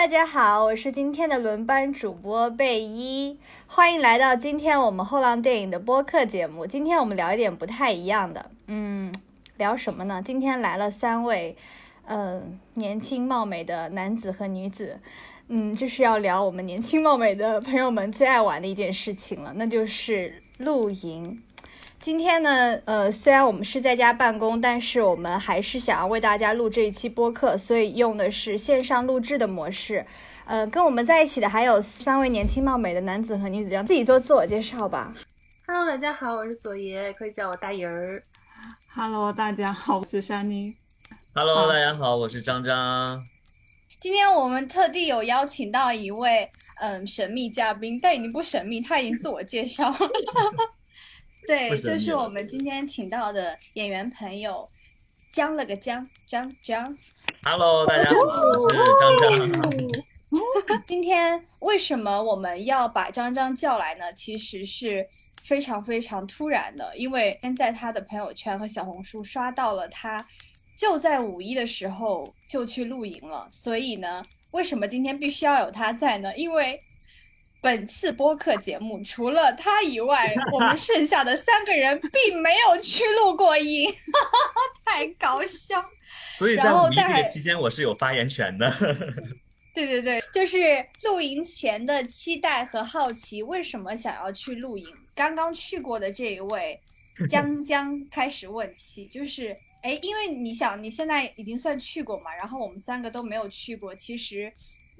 大家好，我是今天的轮班主播贝一，欢迎来到今天我们后浪电影的播客节目。今天我们聊一点不太一样的，嗯，聊什么呢？今天来了三位，嗯，年轻貌美的男子和女子，嗯，就是要聊我们年轻貌美的朋友们最爱玩的一件事情了，那就是露营。今天呢，呃，虽然我们是在家办公，但是我们还是想要为大家录这一期播客，所以用的是线上录制的模式。呃，跟我们在一起的还有三位年轻貌美的男子和女子，让自己做自我介绍吧。Hello，大家好，我是左爷，可以叫我大爷儿。Hello，大家好，我是珊妮。Hello，大家好，我是张张。今天我们特地有邀请到一位嗯神秘嘉宾，但已经不神秘，他已经自我介绍了。对，就是我们今天请到的演员朋友，姜了个姜，张张。Hello，大家好，我是张张。今天为什么我们要把张张叫来呢？其实是非常非常突然的，因为先在他的朋友圈和小红书刷到了他就在五一的时候就去露营了，所以呢，为什么今天必须要有他在呢？因为。本次播客节目除了他以外，我们剩下的三个人并没有去录过营，太搞笑。所以在五一这个期间，我是有发言权的。对对对，就是露营前的期待和好奇，为什么想要去露营？刚刚去过的这一位 江江开始问起，就是哎，因为你想你现在已经算去过嘛，然后我们三个都没有去过，其实。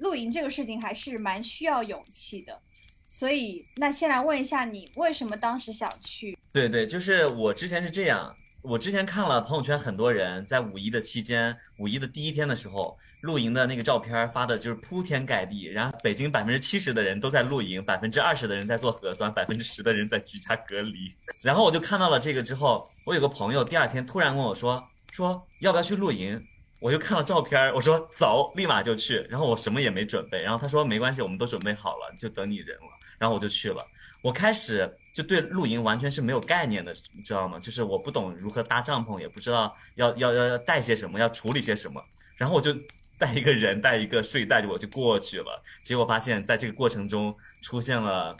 露营这个事情还是蛮需要勇气的，所以那先来问一下你为什么当时想去？对对，就是我之前是这样，我之前看了朋友圈很多人在五一的期间，五一的第一天的时候露营的那个照片发的就是铺天盖地，然后北京百分之七十的人都在露营，百分之二十的人在做核酸，百分之十的人在居家隔离。然后我就看到了这个之后，我有个朋友第二天突然跟我说说要不要去露营。我就看了照片，我说走，立马就去。然后我什么也没准备，然后他说没关系，我们都准备好了，就等你人了。然后我就去了。我开始就对露营完全是没有概念的，你知道吗？就是我不懂如何搭帐篷，也不知道要要要要带些什么，要处理些什么。然后我就带一个人，带一个睡袋，我就过去了。结果发现，在这个过程中出现了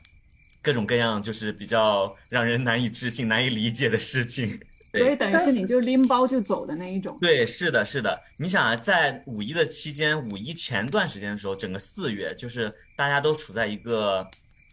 各种各样，就是比较让人难以置信、难以理解的事情。所以等于是你就拎包就走的那一种。对，是的，是的。你想啊，在五一的期间，五一前段时间的时候，整个四月就是大家都处在一个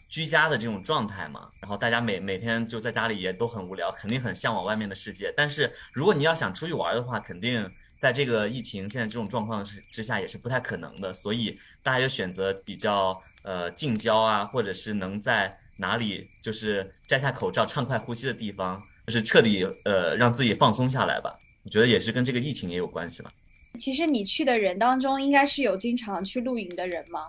居家的这种状态嘛，然后大家每每天就在家里也都很无聊，肯定很向往外面的世界。但是如果你要想出去玩的话，肯定在这个疫情现在这种状况之之下也是不太可能的。所以大家就选择比较呃近郊啊，或者是能在哪里就是摘下口罩畅快呼吸的地方。就是彻底呃让自己放松下来吧，我觉得也是跟这个疫情也有关系吧。其实你去的人当中，应该是有经常去露营的人吗？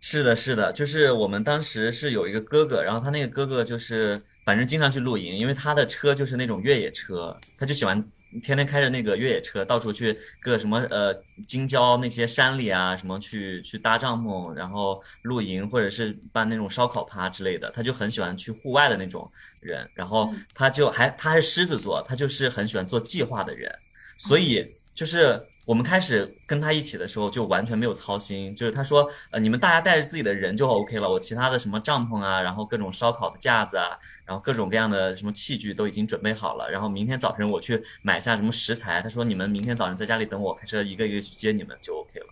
是的，是的，就是我们当时是有一个哥哥，然后他那个哥哥就是反正经常去露营，因为他的车就是那种越野车，他就喜欢。天天开着那个越野车到处去各什么呃京郊那些山里啊什么去去搭帐篷，然后露营或者是办那种烧烤趴之类的，他就很喜欢去户外的那种人。然后他就还他还是狮子座，他就是很喜欢做计划的人，所以就是。我们开始跟他一起的时候，就完全没有操心。就是他说，呃，你们大家带着自己的人就 OK 了。我其他的什么帐篷啊，然后各种烧烤的架子啊，然后各种各样的什么器具都已经准备好了。然后明天早晨我去买下什么食材。他说，你们明天早晨在家里等我，开车一个一个去接你们就 OK 了。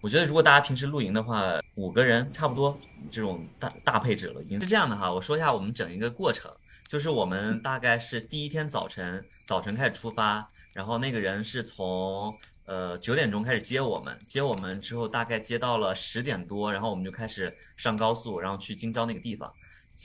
我觉得如果大家平时露营的话，五个人差不多这种大大配置了。已经是这样的哈，我说一下我们整一个过程，就是我们大概是第一天早晨早晨开始出发，然后那个人是从。呃，九点钟开始接我们，接我们之后大概接到了十点多，然后我们就开始上高速，然后去京郊那个地方。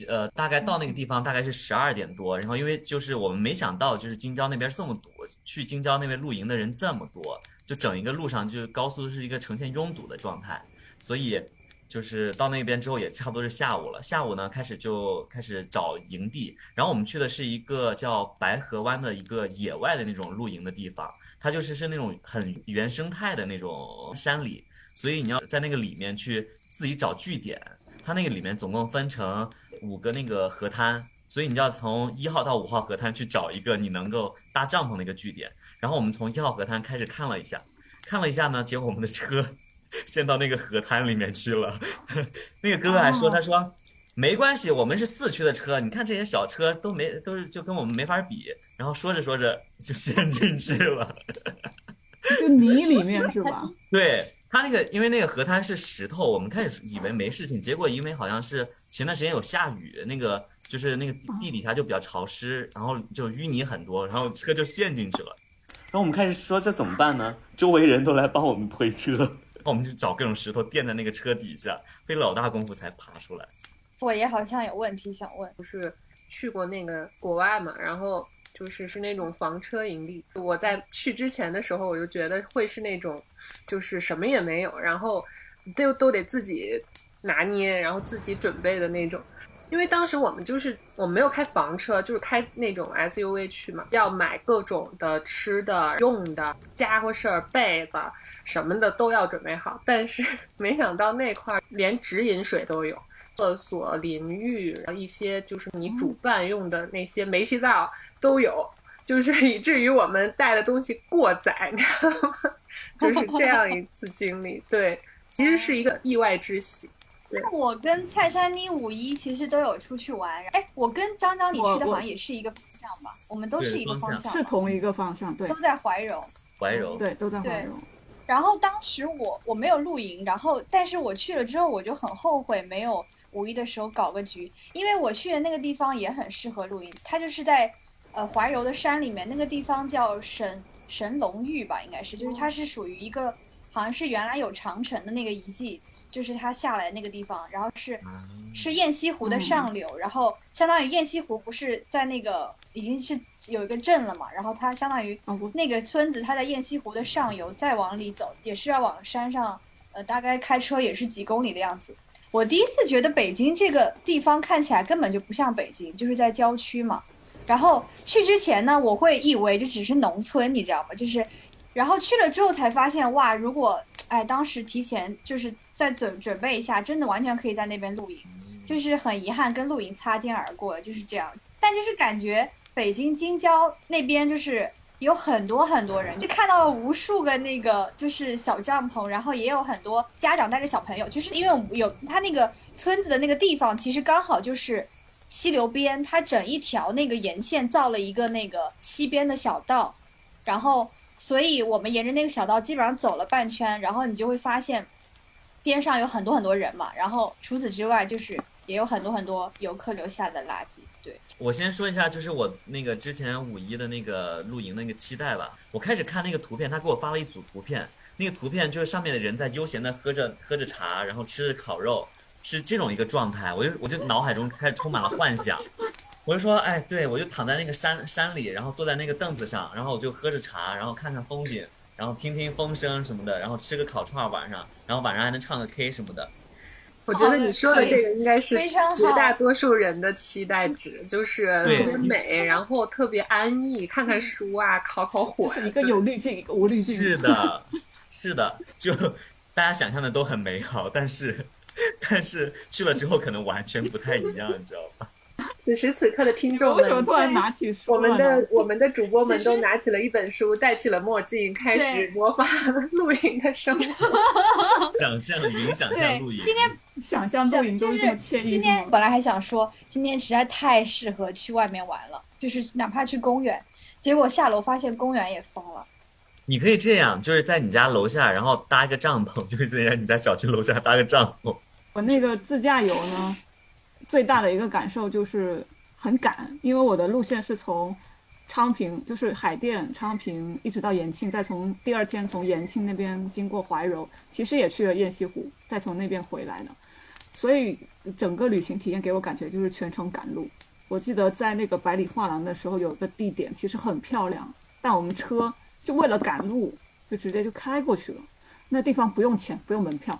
呃，大概到那个地方大概是十二点多，然后因为就是我们没想到就是京郊那边这么堵，去京郊那边露营的人这么多，就整一个路上就是高速是一个呈现拥堵的状态，所以就是到那边之后也差不多是下午了。下午呢开始就开始找营地，然后我们去的是一个叫白河湾的一个野外的那种露营的地方。它就是是那种很原生态的那种山里，所以你要在那个里面去自己找据点。它那个里面总共分成五个那个河滩，所以你就要从一号到五号河滩去找一个你能够搭帐篷的一个据点。然后我们从一号河滩开始看了一下，看了一下呢，结果我们的车 陷到那个河滩里面去了。那个哥哥还说，他说没关系，我们是四驱的车，你看这些小车都没都是就跟我们没法比。然后说着说着就陷进去了，就泥里面是吧？对他那个，因为那个河滩是石头，我们开始以为没事情，结果因为好像是前段时间有下雨，那个就是那个地底下就比较潮湿，然后就淤泥很多，然后车就陷进去了。然后我们开始说这怎么办呢？周围人都来帮我们推车，然后我们就找各种石头垫在那个车底下，费老大功夫才爬出来。我也好像有问题想问，不是去过那个国外嘛，然后。就是是那种房车盈利。我在去之前的时候，我就觉得会是那种，就是什么也没有，然后都都得自己拿捏，然后自己准备的那种。因为当时我们就是我们没有开房车，就是开那种 SUV 去嘛，要买各种的吃的、用的、家伙事儿、被子什么的都要准备好。但是没想到那块连直饮水都有。厕所、淋浴，然后一些就是你煮饭用的那些煤气灶都有，就是以至于我们带的东西过载，你知道吗？就是这样一次经历。对，其实是一个意外之喜。那我跟蔡珊妮五一其实都有出去玩，哎，我跟张张你去的好像也是一个方向吧？我们都是一个方向，是同一个方向，对，都在怀柔。怀柔，对，都在怀柔。然后当时我我没有露营，然后但是我去了之后我就很后悔没有。五一的时候搞个局，因为我去的那个地方也很适合露营，它就是在，呃怀柔的山里面，那个地方叫神神龙峪吧，应该是，就是它是属于一个，好像是原来有长城的那个遗迹，就是它下来那个地方，然后是是雁西湖的上流，然后相当于雁西湖不是在那个已经是有一个镇了嘛，然后它相当于那个村子它在雁西湖的上游，再往里走也是要往山上，呃大概开车也是几公里的样子。我第一次觉得北京这个地方看起来根本就不像北京，就是在郊区嘛。然后去之前呢，我会以为就只是农村，你知道吗？就是，然后去了之后才发现，哇，如果哎当时提前就是再准准备一下，真的完全可以在那边露营。就是很遗憾跟露营擦肩而过，就是这样。但就是感觉北京京郊那边就是。有很多很多人就看到了无数个那个就是小帐篷，然后也有很多家长带着小朋友，就是因为有他那个村子的那个地方，其实刚好就是溪流边，它整一条那个沿线造了一个那个溪边的小道，然后所以我们沿着那个小道基本上走了半圈，然后你就会发现边上有很多很多人嘛，然后除此之外就是也有很多很多游客留下的垃圾。对我先说一下，就是我那个之前五一的那个露营的那个期待吧。我开始看那个图片，他给我发了一组图片，那个图片就是上面的人在悠闲的喝着喝着茶，然后吃着烤肉，是这种一个状态。我就我就脑海中开始充满了幻想，我就说，哎，对我就躺在那个山山里，然后坐在那个凳子上，然后我就喝着茶，然后看看风景，然后听听风声什么的，然后吃个烤串晚上，然后晚上还能唱个 K 什么的。我觉得你说的这个应该是绝大多数人的期待值，就是特别美，然后特别安逸，看看书啊，烤烤火。是一个有滤镜，一个无滤镜。是的，是的，就大家想象的都很美好，但是但是去了之后可能完全不太一样，你知道吧？此时此刻的听众们，我们的我们的主播们都拿起了一本书，戴起了墨镜，开始模仿 露营的生活，想象云，想象露营。今天想象露营都是今天本来还想说，今天实在太适合去外面玩了，就是哪怕去公园，结果下楼发现公园也封了。你可以这样，就是在你家楼下，然后搭一个帐篷，就是在你家小区楼下搭个帐篷。我那个自驾游呢？最大的一个感受就是很赶，因为我的路线是从昌平，就是海淀、昌平一直到延庆，再从第二天从延庆那边经过怀柔，其实也去了雁西湖，再从那边回来的。所以整个旅行体验给我感觉就是全程赶路。我记得在那个百里画廊的时候，有个地点其实很漂亮，但我们车就为了赶路，就直接就开过去了。那地方不用钱，不用门票，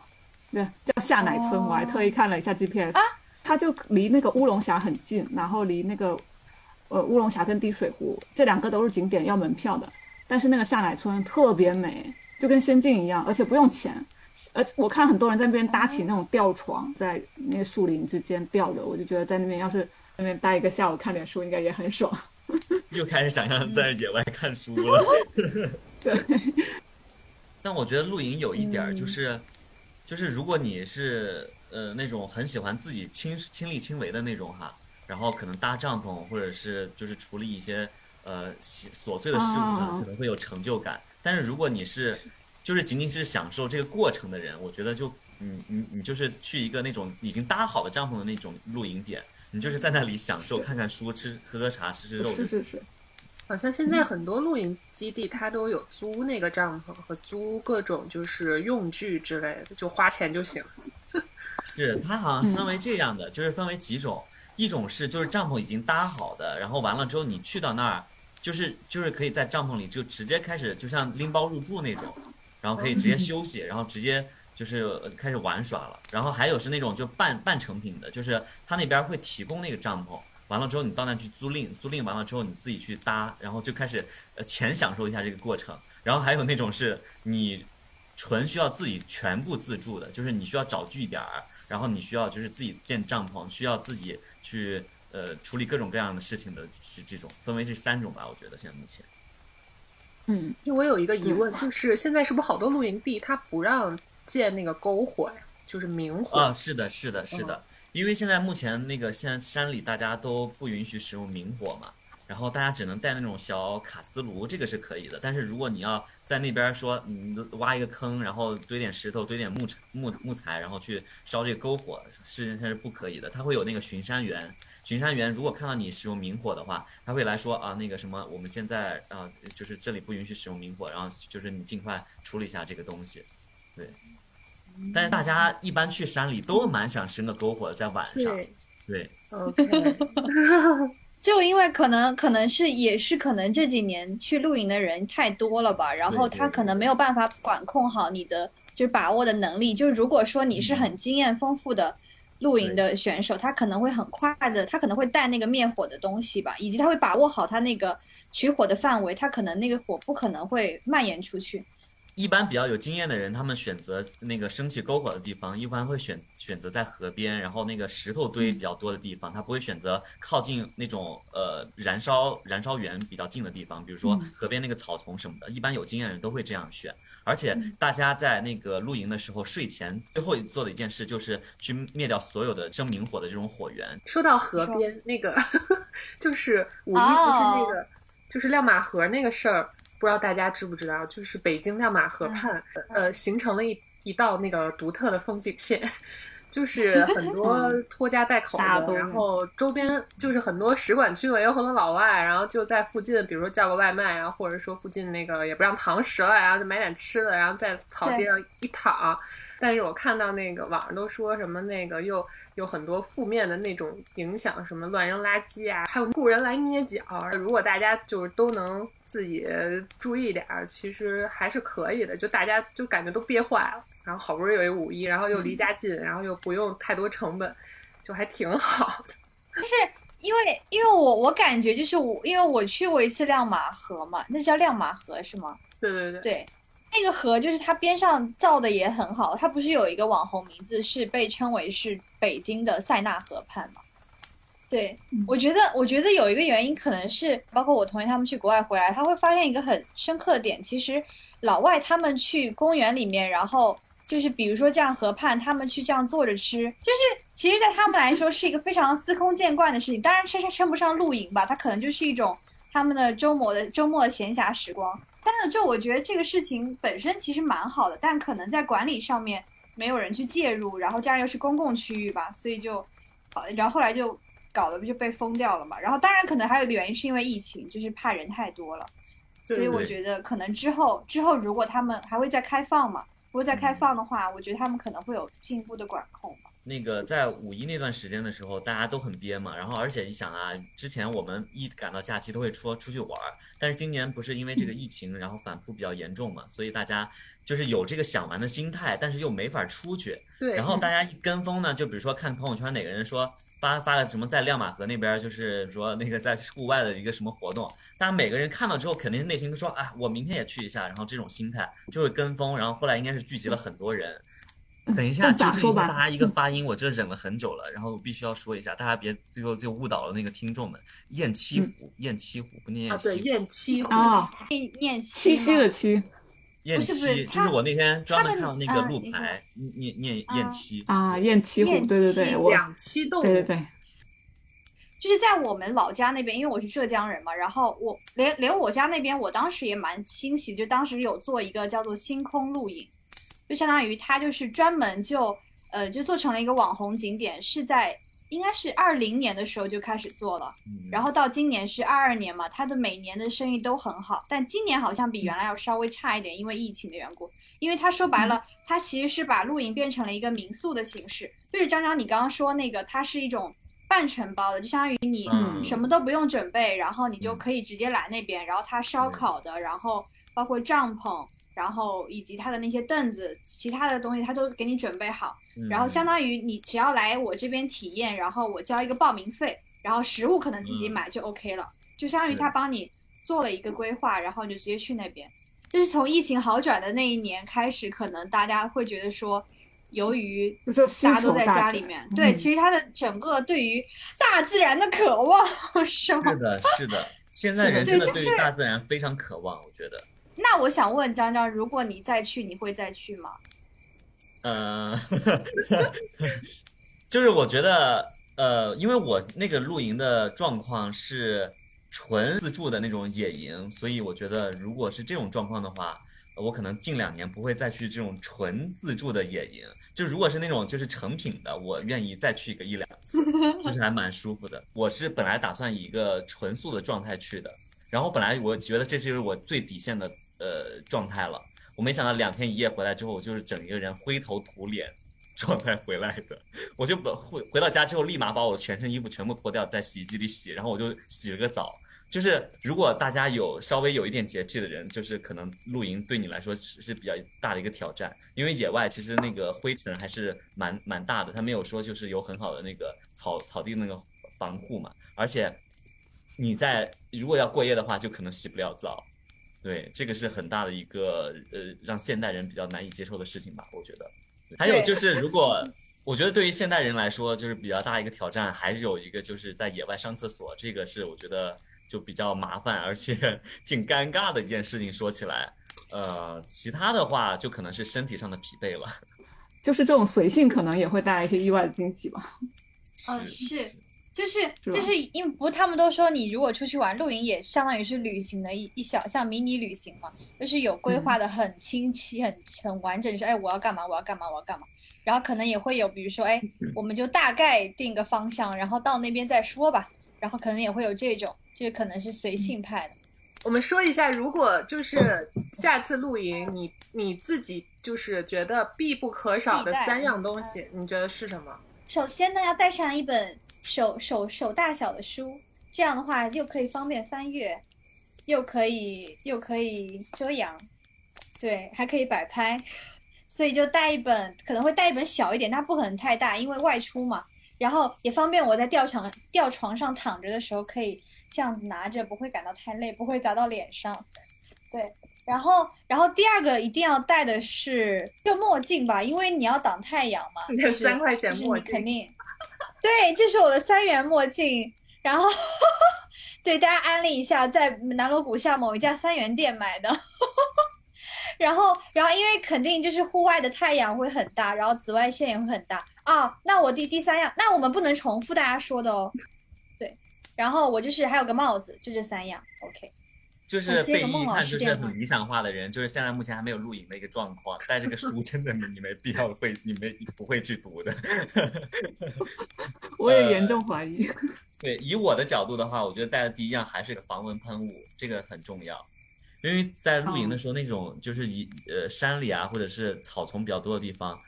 对，叫下奶村。我还特意看了一下 GPS。它就离那个乌龙峡很近，然后离那个，呃，乌龙峡跟滴水湖这两个都是景点要门票的。但是那个下乃村特别美，就跟仙境一样，而且不用钱。而我看很多人在那边搭起那种吊床，在那个树林之间吊着，我就觉得在那边要是那边待一个下午看点书，应该也很爽。又开始想象在野外看书了。对。但我觉得露营有一点就是。就是如果你是呃那种很喜欢自己亲亲力亲为的那种哈，然后可能搭帐篷或者是就是处理一些呃琐碎的事物上啊可能会有成就感。但是如果你是就是仅仅是享受这个过程的人，我觉得就你你你就是去一个那种已经搭好的帐篷的那种露营点，你就是在那里享受看看书、吃喝喝茶、吃吃肉就是。是是，好像现在很多露营基地它都有租那个帐篷和租各种就是用具之类的，就花钱就行。是它好像分为这样的，就是分为几种，一种是就是帐篷已经搭好的，然后完了之后你去到那儿，就是就是可以在帐篷里就直接开始，就像拎包入住那种，然后可以直接休息，然后直接就是开始玩耍了。然后还有是那种就半半成品的，就是他那边会提供那个帐篷。完了之后，你到那去租赁，租赁完了之后你自己去搭，然后就开始呃浅享受一下这个过程。然后还有那种是你纯需要自己全部自助的，就是你需要找据点儿，然后你需要就是自己建帐篷，需要自己去呃处理各种各样的事情的这这种，分为这三种吧，我觉得现在目前。嗯，就我有一个疑问，就是现在是不是好多露营地它不让建那个篝火呀？就是明火。啊，是的，是的，是的，因为现在目前那个现在山里大家都不允许使用明火嘛，然后大家只能带那种小卡斯炉，这个是可以的。但是如果你要在那边说，你挖一个坑，然后堆点石头，堆点木柴木木材，然后去烧这个篝火，是它是不可以的。它会有那个巡山员，巡山员如果看到你使用明火的话，他会来说啊，那个什么，我们现在啊，就是这里不允许使用明火，然后就是你尽快处理一下这个东西，对。但是大家一般去山里都蛮想生个篝火，在晚上，对对，，OK，就因为可能可能是也是可能这几年去露营的人太多了吧，然后他可能没有办法管控好你的就是把握的能力。就是如果说你是很经验丰富的露营的选手，他可能会很快的，他可能会带那个灭火的东西吧，以及他会把握好他那个取火的范围，他可能那个火不可能会蔓延出去。一般比较有经验的人，他们选择那个升起篝火的地方，一般会选选择在河边，然后那个石头堆比较多的地方，他不会选择靠近那种呃燃烧燃烧源比较近的地方，比如说河边那个草丛什么的。一般有经验的人都会这样选。而且大家在那个露营的时候，睡前最后做的一件事就是去灭掉所有的生明火的这种火源。说到河边那个，就是五一不是那个，就是亮马河那个事儿，不知道大家知不知道？就是北京亮马河畔，呃，形成了一一道那个独特的风景线。就 是很多拖家带口的，然后周边就是很多使馆区委有很多老外，然后就在附近，比如说叫个外卖啊，或者说附近那个也不让堂食了，然后就买点吃的，然后在草地上一躺。但是我看到那个网上都说什么那个又有很多负面的那种影响，什么乱扔垃圾啊，还有雇人来捏脚。如果大家就是都能自己注意点儿，其实还是可以的。就大家就感觉都憋坏了，然后好不容易有一五一，然后又离家近，然后又不用太多成本，就还挺好的。是因为因为我我感觉就是我因为我去过一次亮马河嘛，那叫亮马河是吗？对对对，对，那个河就是它边上造的也很好，它不是有一个网红名字是被称为是北京的塞纳河畔吗？对，我觉得我觉得有一个原因可能是，包括我同学他们去国外回来，他会发现一个很深刻的点，其实老外他们去公园里面，然后就是比如说这样河畔，他们去这样坐着吃，就是其实，在他们来说是一个非常司空见惯的事情。当然，称称不上露营吧，它可能就是一种他们的周末的周末的闲暇时光。但是，就我觉得这个事情本身其实蛮好的，但可能在管理上面没有人去介入，然后加上又是公共区域吧，所以就，好，然后后来就搞得就被封掉了嘛。然后，当然可能还有一个原因是因为疫情，就是怕人太多了。所以我觉得可能之后之后如果他们还会再开放嘛，如果再开放的话，我觉得他们可能会有进一步的管控吧。那个在五一那段时间的时候，大家都很憋嘛，然后而且你想啊，之前我们一赶到假期都会说出去玩儿，但是今年不是因为这个疫情，然后反扑比较严重嘛，所以大家就是有这个想玩的心态，但是又没法出去，对，然后大家一跟风呢，就比如说看朋友圈哪个人说发发了什么在亮马河那边，就是说那个在户外的一个什么活动，大家每个人看到之后，肯定内心都说啊，我明天也去一下，然后这种心态就会跟风，然后后来应该是聚集了很多人。等一下，就纠正一咋说吧下大家一个发音，我这忍了很久了，然后我必须要说一下，大家别最后就误导了那个听众们。雁栖湖，雁栖湖不念栖湖。雁栖湖，啊，念念七夕吗的栖，雁栖，就是我那天专门看到那个路牌，念念啊雁栖。啊，雁栖湖，对对对，我两栖动物，对对对，就是在我们老家那边，因为我是浙江人嘛，然后我连连我家那边，我当时也蛮欣喜，就当时有做一个叫做星空露营，就相当于它就是专门就呃就做成了一个网红景点，是在应该是二零年的时候就开始做了，嗯。然后到今年是二二年嘛，它的每年的生意都很好，但今年好像比原来要稍微差一点，因为疫情的缘故。因为他说白了，它其实是把露营变成了一个民宿的形式，就是张张你刚刚说那个，它是一种半承包的，就相当于你嗯什么都不用准备，然后你就嗯可以直接来那边，然后它烧烤的，然后包括帐篷，然后以及他的那些凳子，其他的东西他都给你准备好，然后相当于你只要来我这边体验，然后我交一个报名费，然后食物可能自己嗯买就 OK 了，就相当于他帮你做了一个规划，然后你就直接去那边。就是从疫情好转的那一年开始，可能大家会觉得说，由于就是大家都在家里面，对，嗯其实他的整个对于大自然的渴望 是吗是？的，是的，现在人真的对就是对于大自然非常渴望，我觉得。那我想问张张，如果你再去，你会再去吗？嗯，就是我觉得，呃，因为我那个露营的状况是纯自助的那种野营，所以我觉得如果是这种状况的话，我可能近两年不会再去这种纯自助的野营。就如果是那种就是成品的，我愿意再去个一两次，就是还蛮舒服的。我是本来打算以一个纯素的状态去的，然后本来我觉得这就是我最底线的呃状态了。我没想到两天一夜回来之后，我就是整一个人灰头土脸状态回来的。我就把回回到家之后，立马把我全身衣服全部脱掉，在洗衣机里洗，然后我就洗了个澡。就是如果大家有稍微有一点洁癖的人，就是可能露营对你来说是是比较大的一个挑战，因为野外其实那个灰尘还是蛮蛮大的，它没有说就是有很好的那个草草地那个防护嘛，而且你在如果要过夜的话，就可能洗不了澡。对，这个是很大的一个呃，让现代人比较难以接受的事情吧，我觉得。还有就是，如果我觉得对于现代人来说，就是比较大一个挑战，还是有一个就是在野外上厕所，这个是我觉得就比较麻烦，而且 挺尴尬的一件事情。说起来，呃，其他的话就可能是身体上的疲惫了。就是这种随性可能也会带来一些意外的惊喜吧。嗯，是是，就是就是因为不他们都说你如果出去玩露营，也相当于是旅行的一一小像迷你旅行嘛，就是有规划的很清晰、很很完整，就是哎我要干嘛，我要干嘛，我要干嘛。然后可能也会有，比如说哎，我们就大概定个方向，然后到那边再说吧。然后可能也会有这种，就是可能是随性派的。我们说一下，如果就是下次露营，你你自己就是觉得必不可少的三样东西，你觉得是什么？首先呢，要带上一本手手手大小的书，这样的话又可以方便翻阅，又可以又可以遮阳，对，还可以摆拍，所以就带一本，可能会带一本小一点，但不可能太大，因为外出嘛。然后也方便我在吊床吊床上躺着的时候，可以这样子拿着，不会感到太累，不会砸到脸上。对，然后然后第二个一定要戴的是就墨镜吧，因为你要挡太阳嘛。三块钱就是墨镜你肯定，对，这是我的三元墨镜。然后对大家安利一下，在南锣鼓巷某一家三元店买的。然后，然后因为肯定就是户外的太阳会很大，然后紫外线也会很大啊。那我第第三样，那我们不能重复大家说的哦。对，然后我就是还有个帽子，就这三样。OK，就是被一看就是很理想化的人，就是现在目前还没有录影的一个状况，带这个书真的你你没必要会，你没你不会去读的。我也严重怀疑。对，以我的角度的话，我觉得带的第一样还是个防蚊喷雾，这个很重要。因为在露营的时候，那种就是以呃山里啊，或者是草丛比较多的地方，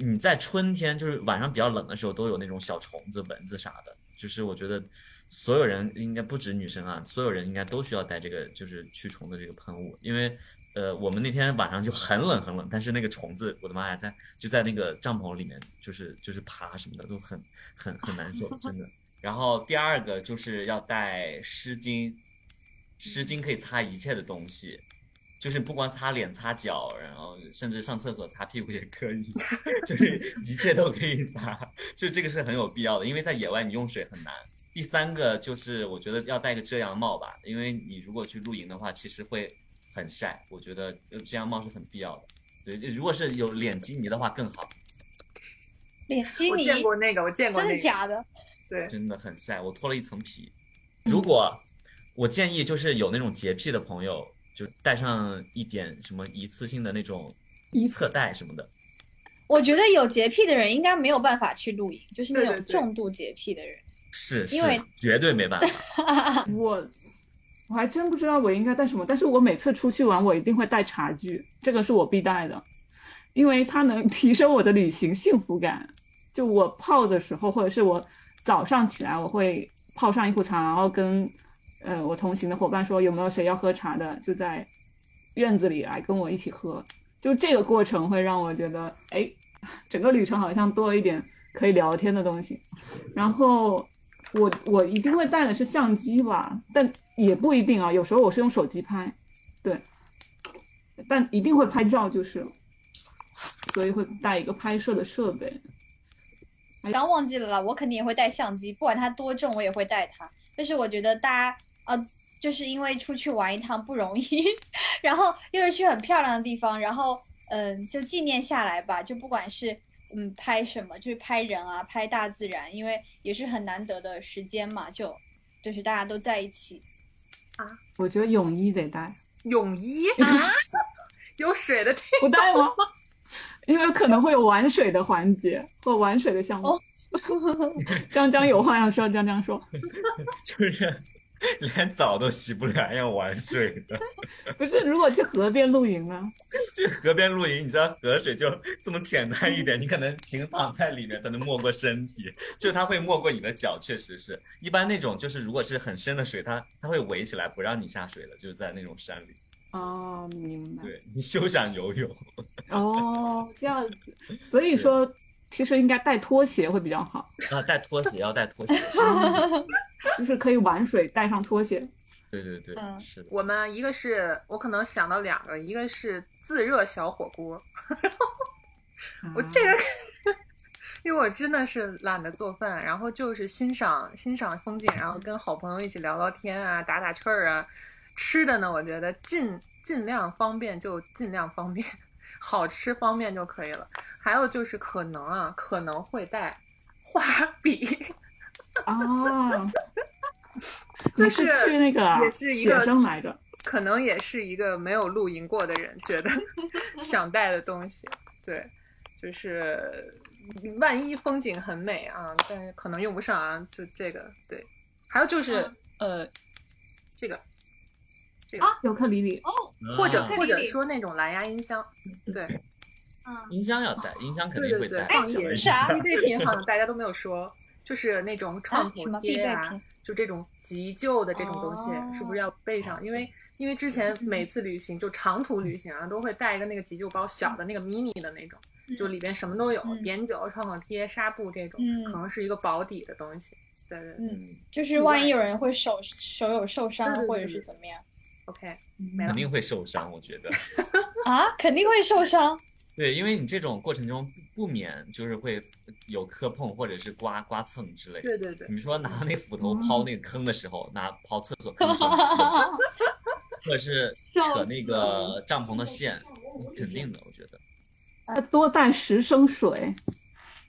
你在春天就是晚上比较冷的时候，都有那种小虫子、蚊子啥的。就是我觉得所有人应该不止女生啊，所有人应该都需要带这个就是驱虫的这个喷雾，因为呃我们那天晚上就很冷很冷，但是那个虫子，我的妈呀，在就在那个帐篷里面，就是就是爬什么的都很很很难受，真的。然后第二个就是要带湿巾，湿巾可以擦一切的东西，就是不光擦脸、擦脚，然后甚至上厕所擦屁股也可以，就是一切都可以擦。就这个是很有必要的，因为在野外你用水很难。第三个就是我觉得要戴个遮阳帽吧，因为你如果去露营的话，其实会很晒，我觉得遮阳帽是很必要的。对，如果是有脸基尼的话更好，我脸基尼，见过那个，我见过真那个，的假的？对，真的很晒，我脱了一层皮。如果我建议就是有那种洁癖的朋友，就带上一点什么一次性的那种一侧带什么的。我觉得有洁癖的人应该没有办法去露营，就是那种重度洁癖的人。是是因为，绝对没办法。我我还真不知道我应该带什么，但是我每次出去玩，我一定会带茶具，这个是我必带的，因为它能 提升我的旅行幸福感。就我泡的时候，或者是我早上起来，我会泡上一壶茶，然后跟呃我同行的伙伴说有没有谁要喝茶的，就在院子里来跟我一起喝。就这个过程会让我觉得，哎，整个旅程好像多了一点可以聊天的东西。然后我我一定会带的是相机吧，但也不一定啊，有时候我是用手机拍，对，但一定会拍照就是，所以会带一个拍摄的设备。刚忘记了啦，我肯定也会带相机，不管它多重，我也会带它。就是我觉得大家呃，就是因为出去玩一趟不容易，然后又是去很漂亮的地方，然后嗯、就纪念下来吧。就不管是嗯拍什么，就是拍人啊，拍大自然，因为也是很难得的时间嘛，就就是大家都在一起啊。我觉得泳衣得带，泳衣 啊，有水的这不带吗？因为可能会有玩水的环节或玩水的项目。哦 江江有话要说，江江说，就是连澡都洗不了，要玩水的。不是，如果去河边露营呢？去河边露营，你知道河水就这么简单一点，你可能平躺在里面才能没过身体，就它会没过你的脚，确实是一般那种就是如果是很深的水，它它会围起来不让你下水的，就是在那种山里，哦，明白。对你休想游泳。哦，这样子，所以说其实应该带拖鞋会比较好，啊，带拖鞋要带拖鞋，就是可以玩水带上拖鞋。对对对，嗯是的。我们一个是我可能想到两个，一个是自热小火锅，我这个，因为我真的是懒得做饭，然后就是欣赏欣赏风景，然后跟好朋友一起聊聊天啊，打打趣儿啊。吃的呢，我觉得尽尽量方便就尽量方便，好吃方便就可以了。还有就是可能啊，可能会带画笔，啊，就你是去那个啊也是一个学生来着？可能也是一个没有露营过的人觉得 想带的东西。对，就是万一风景很美啊，但是可能用不上啊，就这个对。还有就是、呃，这个这个、尤克里里。哦，或者啊或者说那种蓝牙音箱，对。嗯，音箱要带，音箱肯对对对，定会带。放一点啥必备品好像大家都没有说，就是那种创什么可贴啊就这种急救的这种东西，哦是不是要备上？因为因为之前每次旅行就长途旅行啊，都会带一个那个急救包，小的那个 mini 的那种，就里边什么都有，嗯。碘酒、创口贴、纱布这种，嗯。可能是一个保底的东西。对对对、嗯，就是万一有。人会手手有受伤或者是怎么样 o k 没了肯。定会受伤，我觉得。啊？肯定会受伤。对，因为你这种过程中不免就是会有磕碰或者是刮刮蹭之类的。对对对，你说拿那斧头刨那个坑的时候，拿刨厕所坑的时候，或者是扯那个帐篷的线，肯定的，我觉得。要多带十升水。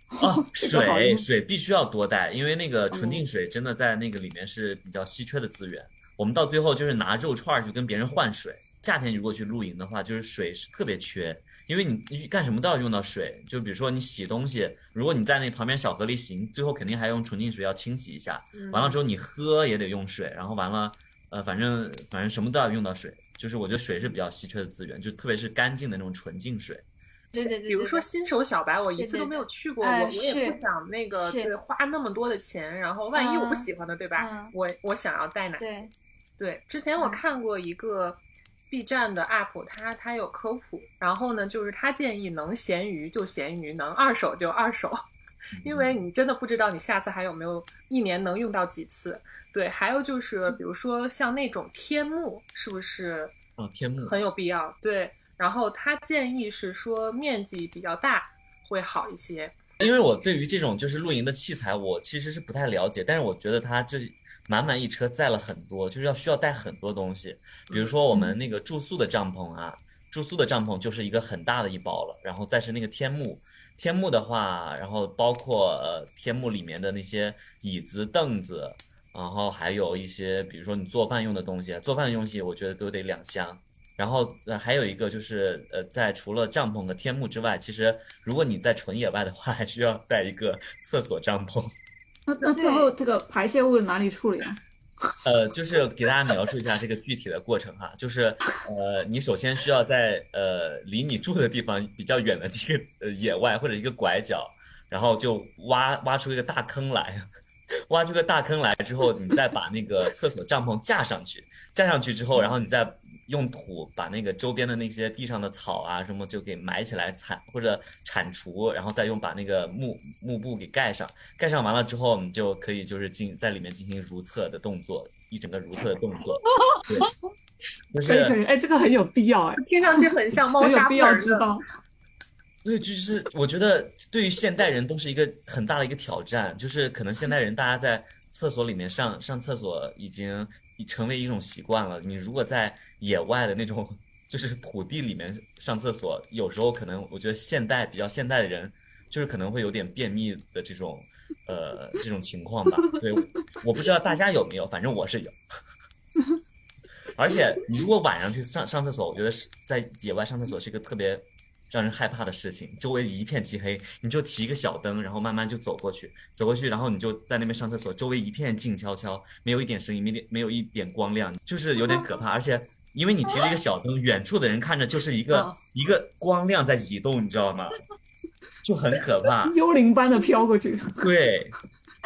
哦，水水必须要多带，因为那个纯净水真的在那个里面是比较稀缺的资源。我们到最后就是拿肉串儿去跟别人换水。夏天如果去露营的话，就是水是特别缺，因为你你干什么都要用到水。就比如说你洗东西，如果你在那旁边小河里洗，你最后肯定还用纯净水要清洗一下。嗯完了之后你喝也得用水，然后完了，呃，反正反正什么都要用到水。就是我觉得水是比较稀缺的资源，就特别是干净的那种纯净水。对对对，比如说新手小白，我一次都没有去过，哎我我也不想那个是对花那么多的钱，然后万一我不嗯喜欢的，对吧？嗯我我想要带哪些对？之前我嗯看过一个 B 站的 UP，他他有科普，然后呢，就是他建议能闲鱼就闲鱼，能二手就二手，因为你真的不知道你下次还有没有一年能用到几次。对，还有就是比如说像那种天幕，是不是啊，天幕很有必要？对，然后他建议是说面积比较大会好一些。因为我对于这种就是露营的器材，我其实是不太了解，但是我觉得它这满满一车载了很多，就是要需要带很多东西，比如说我们那个住宿的帐篷啊，住宿的帐篷就是一个很大的一包了，然后再是那个天幕，天幕的话，然后包括呃天幕里面的那些椅子、凳子，然后还有一些比如说你做饭用的东西，做饭的东西我觉得都得两箱。然后呃还有一个就是呃在除了帐篷和天幕之外，其实如果你在纯野外的话，还需要带一个厕所帐篷。那那最后这个排泄物哪里处理啊？呃，就是给大家描述一下这个具体的过程哈，就是呃，你首先需要在呃离你住的地方比较远的这个呃野外或者一个拐角，然后就挖挖出一个大坑来，挖出个大坑来之后，你再把那个厕所帐篷架上去，架上去之后，然后你再用土把那个周边的那些地上的草啊什么就给埋起来铲或者铲除，然后再用把那个幕幕布给盖上，盖上完了之后，我们就可以就是进在里面进行如厕的动作，一整个如厕的动作，对，就是哎，这个很有必要哎，听上去很像猫 砂盆儿的。知道。对，就是我觉得对于现代人都是一个很大的一个挑战，就是可能现代人大家在厕所里面上上厕所已经已成为一种习惯了。你如果在野外的那种就是土地里面上厕所，有时候可能我觉得现代比较现代的人，就是可能会有点便秘的这种呃这种情况吧。对，我不知道大家有没有，反正我是有。而且你如果晚上去上上厕所，我觉得是在野外上厕所是一个特别让人害怕的事情。周围一片漆黑，你就提一个小灯，然后慢慢就走过去，走过去，然后你就在那边上厕所，周围一片静悄悄，没有一点声音，没点没有一点光亮，就是有点可怕。而且因为你提了一个小灯，远处的人看着就是一个哦一个光亮在移动，你知道吗？就很可怕。幽灵般的飘过去，对，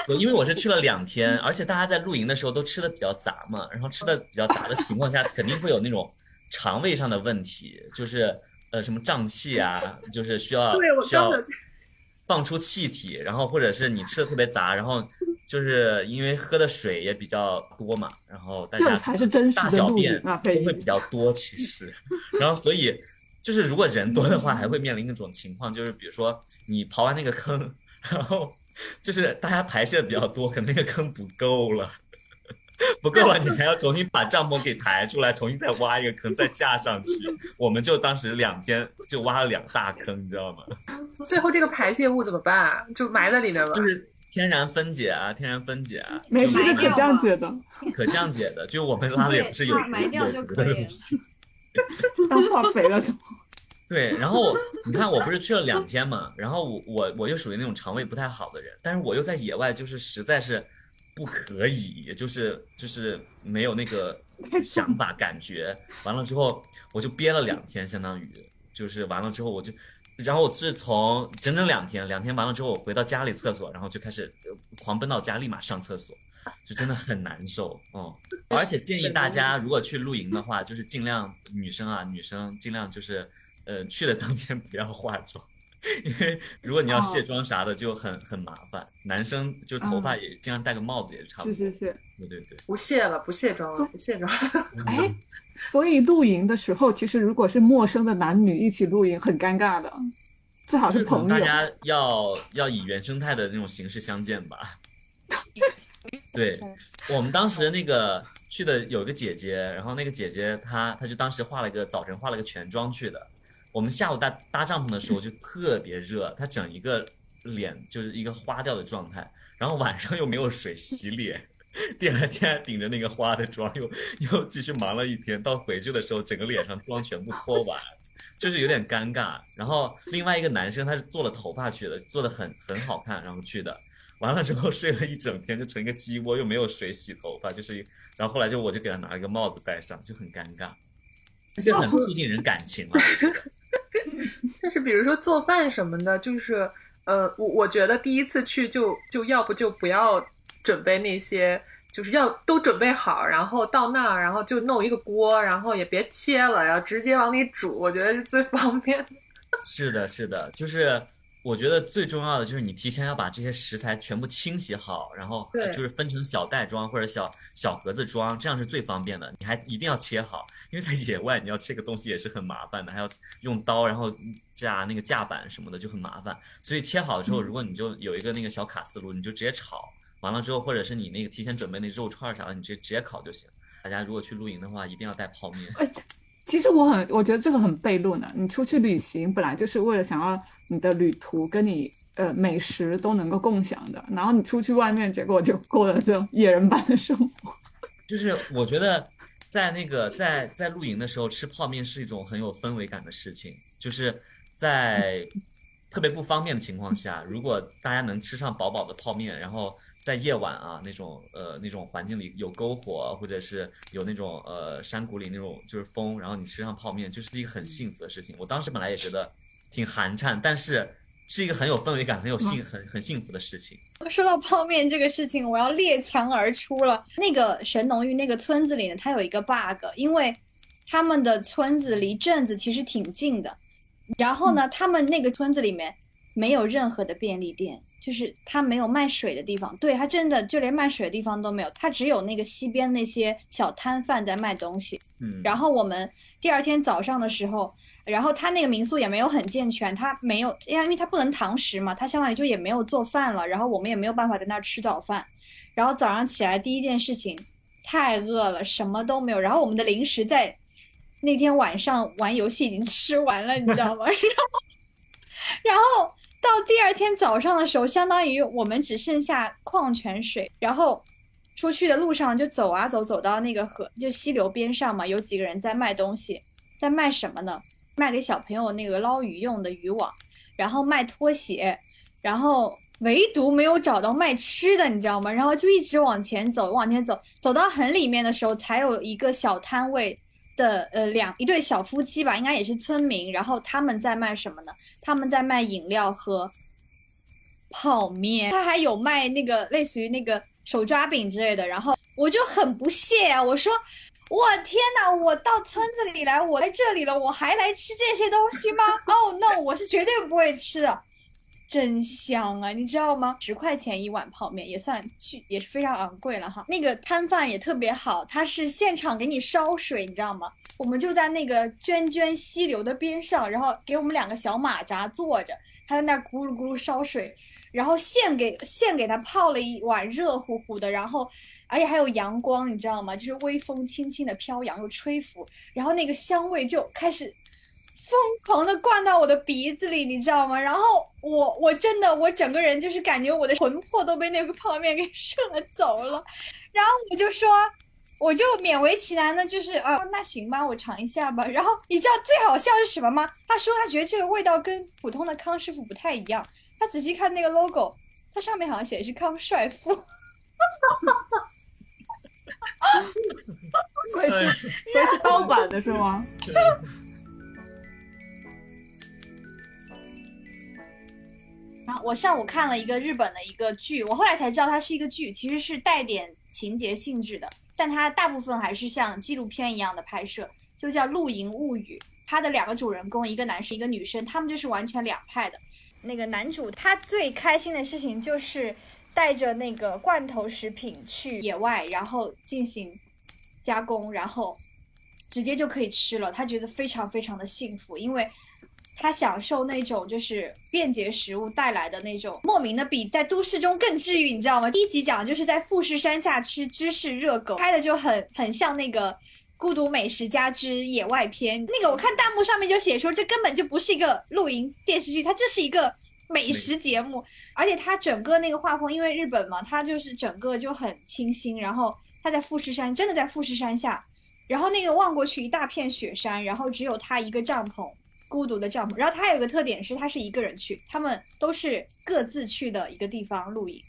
我因为我是去了两天，而且大家在露营的时候都吃的比较杂嘛，然后吃的比较杂的情况下，肯定会有那种肠胃上的问题，就是呃什么胀气啊，就是需要需要 放出气体，然后或者是你吃的特别杂，然后就是因为喝的水也比较多嘛，然后大家大小便都会比较多，其实，然后所以就是如果人多的话，还会面临一种情况，就是比如说你刨完那个坑，然后就是大家排泄的比较多，可能那个坑不够了。不够了，你还要重新把帐篷给抬出来，重新再挖一个坑，再架上去。我们就当时两天就挖了两大坑，你知道吗？最后这个排泄物怎么办啊？就埋在里面吧。就是天然分解啊，天然分解啊，没事，就这可降解的，可降解的，就我们拉的也不是有对埋掉就可以了有的东西。当化肥了就。对，然后你看，我不是去了两天嘛，然后我我我又属于那种肠胃不太好的人，但是我又在野外，就是实在是不可以，也就是就是没有那个想法感觉。完了之后，我就憋了两天，相当于就是完了之后我就，然后我是从整整两天，两天完了之后，我回到家里厕所，然后就开始呃狂奔到家，立马上厕所，就真的很难受嗯。而且建议大家如果去露营的话，就是尽量女生啊，女生尽量就是。呃，去的当天不要化妆，因为如果你要卸妆啥的就很很麻烦。男生就头发也经常戴个帽子也差不多。是是是，对对对。不卸了，不卸妆了，不卸妆。哎，所以露营的时候，其实如果是陌生的男女一起露营，很尴尬的，最好是朋友。大家要要以原生态的那种形式相见吧。对，我们当时那个去的有一个姐姐，然后那个姐姐她她就当时化了一个早晨化了个全妆去的。我们下午搭搭帐篷的时候就特别热，他整一个脸就是一个花掉的状态，然后晚上又没有水洗脸，第二天顶着那个花的妆又又继续忙了一天，到回去的时候整个脸上妆全部脱完，就是有点尴尬。然后另外一个男生他是做了头发去的，做的很很好看，然后去的。完了之后睡了一整天，就成一个鸡窝，又没有水洗头发，就是，然后后来就我就给他拿了一个帽子戴上，就很尴尬，而且很促进人感情嘛。就是比如说做饭什么的，就是呃，我我觉得第一次去就就要不就不要准备那些，就是要都准备好，然后到那儿，然后就弄一个锅，然后也别切了，然后直接往里煮，我觉得是最方便。是的，是的，就是我觉得最重要的就是你提前要把这些食材全部清洗好，然后对就是分成小袋装或者小小盒子装，这样是最方便的。你还一定要切好，因为在野外你要切个东西也是很麻烦的，还要用刀，然后架那个架板什么的就很麻烦。所以切好之后，如果你就有一个那个小卡斯炉，你就直接炒，完了之后或者是你那个提前准备那肉串啥的，你直接直接烤就行。大家如果去露营的话，一定要带泡面。其实我很，我觉得这个很悖论的。你出去旅行本来就是为了想要你的旅途跟你呃美食都能够共享的，然后你出去外面，结果就过了这种野人般的生活。就是我觉得在那个在在露营的时候吃泡面是一种很有氛围感的事情，就是在特别不方便的情况下，如果大家能吃上饱饱的泡面，然后在夜晚啊那种呃那种环境里有篝火，或者是有那种呃山谷里那种就是风，然后你吃上泡面，就是一个很幸福的事情。我当时本来也觉得挺寒颤，但是是一个很有氛围感、很有幸很很幸福的事情。说到泡面这个事情，我要列墙而出了。那个神农峪那个村子里呢，它有一个 bug，因为他们的村子离镇子其实挺近的，然后呢，他们那个村子里面没有任何的便利店，就是它没有卖水的地方。对，它真的就连卖水的地方都没有，它只有那个西边那些小摊贩在卖东西。嗯，然后我们第二天早上的时候，然后他那个民宿也没有很健全，他没有，因为他不能堂食嘛，他相当于就也没有做饭了，然后我们也没有办法在那儿吃早饭，然后早上起来第一件事情，太饿了，什么都没有，然后我们的零食在那天晚上玩游戏已经吃完了，你知道吗？然后，然后到第二天早上的时候，相当于我们只剩下矿泉水，然后。出去的路上就走啊走，走到那个河就溪流边上嘛，有几个人在卖东西，在卖什么呢？卖给小朋友那个捞鱼用的渔网，然后卖拖鞋，然后唯独没有找到卖吃的，你知道吗？然后就一直往前走，往前走，走到很里面的时候，才有一个小摊位的呃两一对小夫妻吧，应该也是村民，然后他们在卖什么呢？他们在卖饮料和泡面，他还有卖那个类似于那个。手抓饼之类的，然后我就很不屑啊！我说，我天哪！我到村子里来，我来这里了，我还来吃这些东西吗？Oh no！我是绝对不会吃的，真香啊！你知道吗？十块钱一碗泡面也算去，也是非常昂贵了哈。那个摊贩也特别好，他是现场给你烧水，你知道吗？我们就在那个涓涓溪流的边上，然后给我们两个小马扎坐着，他在那咕噜咕噜烧水。然后现给现给他泡了一碗热乎乎的，然后而且还有阳光，你知道吗？就是微风轻轻的飘扬又吹拂，然后那个香味就开始疯狂的灌到我的鼻子里，你知道吗？然后我我真的我整个人就是感觉我的魂魄都被那个泡面给 摄走了，然后我就说，我就勉为其难的，就是啊，那行吧，我尝一下吧。然后你知道最好笑是什么吗？他说他觉得这个味道跟普通的康师傅不太一样。他仔细看那个 logo，它上面好像写的是康帅傅，所以是所以是盗版的是吗？然后我上午看了一个日本的一个剧，我后来才知道它是一个剧，其实是带点情节性质的，但它大部分还是像纪录片一样的拍摄，就叫《露营物语》。它的两个主人公，一个男生，一个女生，他们就是完全两派的。那个男主他最开心的事情就是带着那个罐头食品去野外，然后进行加工，然后直接就可以吃了。他觉得非常非常的幸福，因为他享受那种就是便捷食物带来的那种莫名的比在都市中更治愈，你知道吗？第一集讲的就是在富士山下吃芝士热狗，拍的就很很像那个。孤独美食家之野外篇，那个我看弹幕上面就写说，这根本就不是一个露营电视剧，它就是一个美食节目。而且它整个那个画风，因为日本嘛，它就是整个就很清新。然后它在富士山，真的在富士山下，然后那个望过去一大片雪山，然后只有他一个帐篷，孤独的帐篷。然后他有一个特点是，他是一个人去，他们都是各自去的一个地方露营。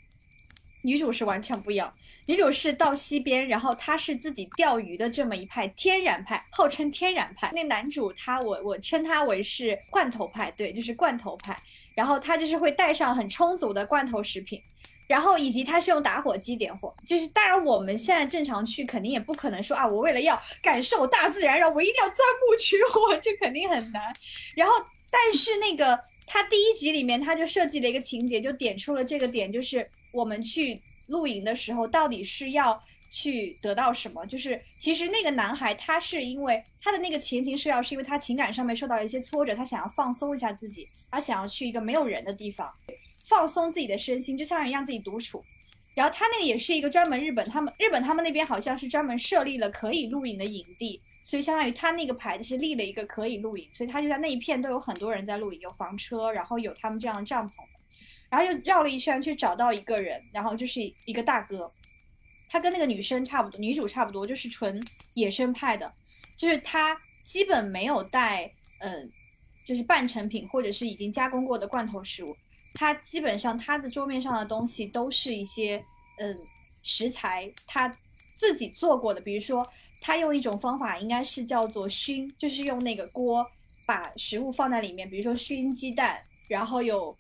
女主是完全不一样，女主是到西边，然后她是自己钓鱼的这么一派天然派，号称天然派。那男主他我我称他为是罐头派，对，就是罐头派。然后他就是会带上很充足的罐头食品，然后以及他是用打火机点火。就是当然我们现在正常去肯定也不可能说啊，我为了要感受大自然，让我一定要钻木取火，这肯定很难。然后但是那个。他第一集里面他就设计了一个情节，就点出了这个点，就是我们去露营的时候到底是要去得到什么？就是其实那个男孩他是因为他的那个前情设要是因为他情感上面受到一些挫折，他想要放松一下自己，他想要去一个没有人的地方，放松自己的身心，就相当于让自己独处。然后他那个也是一个专门日本他们日本他们那边好像是专门设立了可以露营的营地，所以相当于他那个牌子是立了一个可以露营，所以他就在那一片都有很多人在露营，有房车，然后有他们这样的帐篷，然后又绕了一圈去找到一个人，然后就是一个大哥，他跟那个女生差不多，女主差不多，就是纯野生派的，就是他基本没有带嗯，就是半成品或者是已经加工过的罐头食物。他基本上他的桌面上的东西都是一些嗯食材，他自己做过的。比如说，他用一种方法，应该是叫做熏，就是用那个锅把食物放在里面，比如说熏鸡蛋，然后有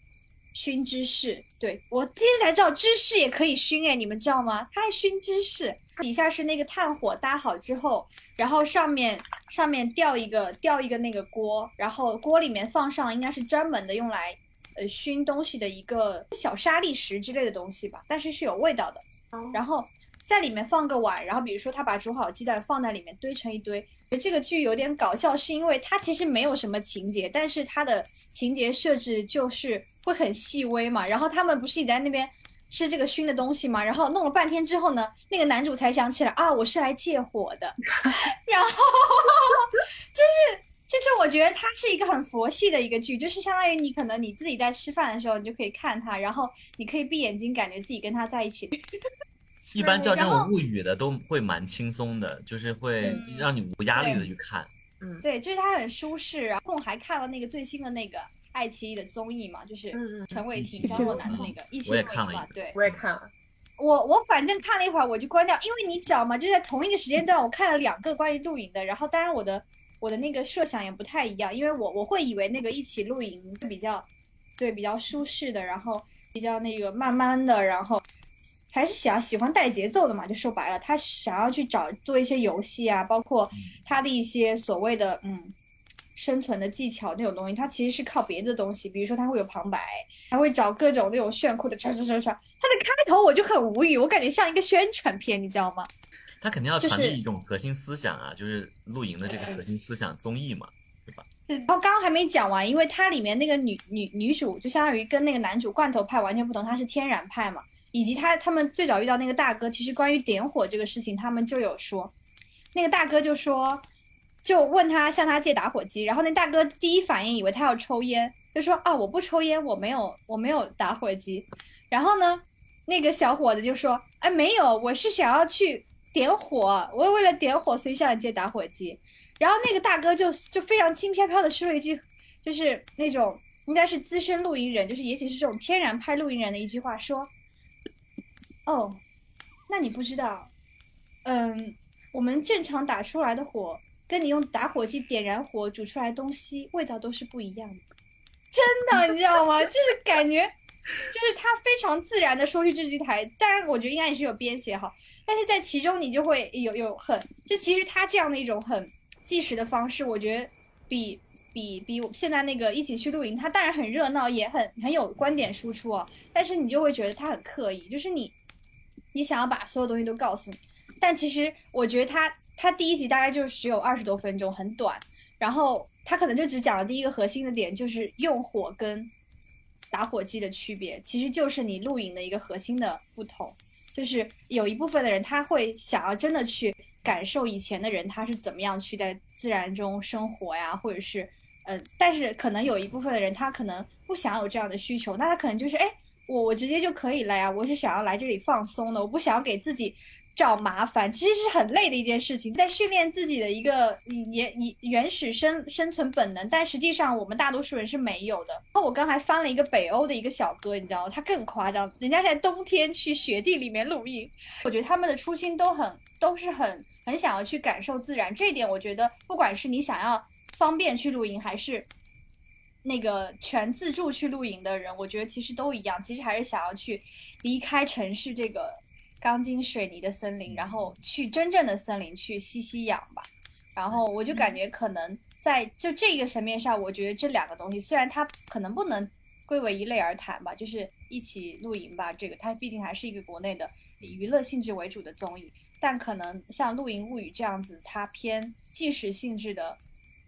熏芝士。对我今天才知道芝士也可以熏哎，你们知道吗？他还熏芝士，底下是那个炭火搭好之后，然后上面上面吊一个吊一个那个锅，然后锅里面放上应该是专门的用来。呃，熏东西的一个小沙砾石之类的东西吧，但是是有味道的。然后在里面放个碗，然后比如说他把煮好鸡蛋放在里面堆成一堆。这个剧有点搞笑，是因为它其实没有什么情节，但是它的情节设置就是会很细微嘛。然后他们不是也在那边吃这个熏的东西嘛？然后弄了半天之后呢，那个男主才想起来啊，我是来借火的。然后 就是。就是我觉得它是一个很佛系的一个剧，就是相当于你可能你自己在吃饭的时候，你就可以看它，然后你可以闭眼睛，感觉自己跟他在一起。一般叫这种物语的都会蛮轻松的，就是会让你无压力的去看。嗯，对，就是它很舒适。然后还看了那个最新的那个爱奇艺的综艺嘛，就是陈伟霆、张若楠的那个《一起露营》嘛。对，我也看了。我我反正看了一会儿我就关掉，因为你知道吗？就在同一个时间段，我看了两个关于露营的，然后当然我的。我的那个设想也不太一样，因为我我会以为那个一起露营比较，对比较舒适的，然后比较那个慢慢的，然后还是想喜欢带节奏的嘛，就说白了，他想要去找做一些游戏啊，包括他的一些所谓的嗯生存的技巧那种东西，他其实是靠别的东西，比如说他会有旁白，还会找各种那种炫酷的唰唰唰唰，他的开头我就很无语，我感觉像一个宣传片，你知道吗？他肯定要传递一种核心思想啊，就是露营的这个核心思想综艺嘛，对吧？然后刚刚还没讲完，因为它里面那个女女女主就相当于跟那个男主罐头派完全不同，她是天然派嘛，以及他他们最早遇到那个大哥，其实关于点火这个事情，他们就有说，那个大哥就说，就问他向他借打火机，然后那大哥第一反应以为他要抽烟，就说啊我不抽烟，我没有我没有打火机，然后呢，那个小伙子就说，哎没有，我是想要去。点火，我为了点火，所以向你借打火机。然后那个大哥就就非常轻飘飘的说了一句，就是那种应该是资深露营人，就是也许是这种天然派露营人的一句话，说：“哦，那你不知道，嗯，我们正常打出来的火，跟你用打火机点燃火煮出来的东西，味道都是不一样的。真的，你知道吗？就是感觉，就是他非常自然的说出这句台词，当然我觉得应该也是有编写好。”但是在其中，你就会有有很，就其实他这样的一种很计时的方式，我觉得比比比我现在那个一起去露营，他当然很热闹，也很很有观点输出哦。但是你就会觉得他很刻意，就是你你想要把所有东西都告诉你，但其实我觉得他他第一集大概就只有二十多分钟，很短，然后他可能就只讲了第一个核心的点，就是用火跟打火机的区别，其实就是你露营的一个核心的不同。就是有一部分的人，他会想要真的去感受以前的人他是怎么样去在自然中生活呀，或者是，嗯，但是可能有一部分的人，他可能不想有这样的需求，那他可能就是，哎，我我直接就可以了呀，我是想要来这里放松的，我不想要给自己。找麻烦其实是很累的一件事情，在训练自己的一个原原原始生生存本能，但实际上我们大多数人是没有的。然后我刚还翻了一个北欧的一个小哥，你知道吗？他更夸张，人家在冬天去雪地里面露营。我觉得他们的初心都很都是很很想要去感受自然，这一点我觉得不管是你想要方便去露营，还是那个全自助去露营的人，我觉得其实都一样，其实还是想要去离开城市这个。钢筋水泥的森林，然后去真正的森林去吸吸氧吧。然后我就感觉可能在就这个层面上，我觉得这两个东西虽然它可能不能归为一类而谈吧，就是一起露营吧，这个它毕竟还是一个国内的以娱乐性质为主的综艺，但可能像《露营物语》这样子，它偏纪实性质的，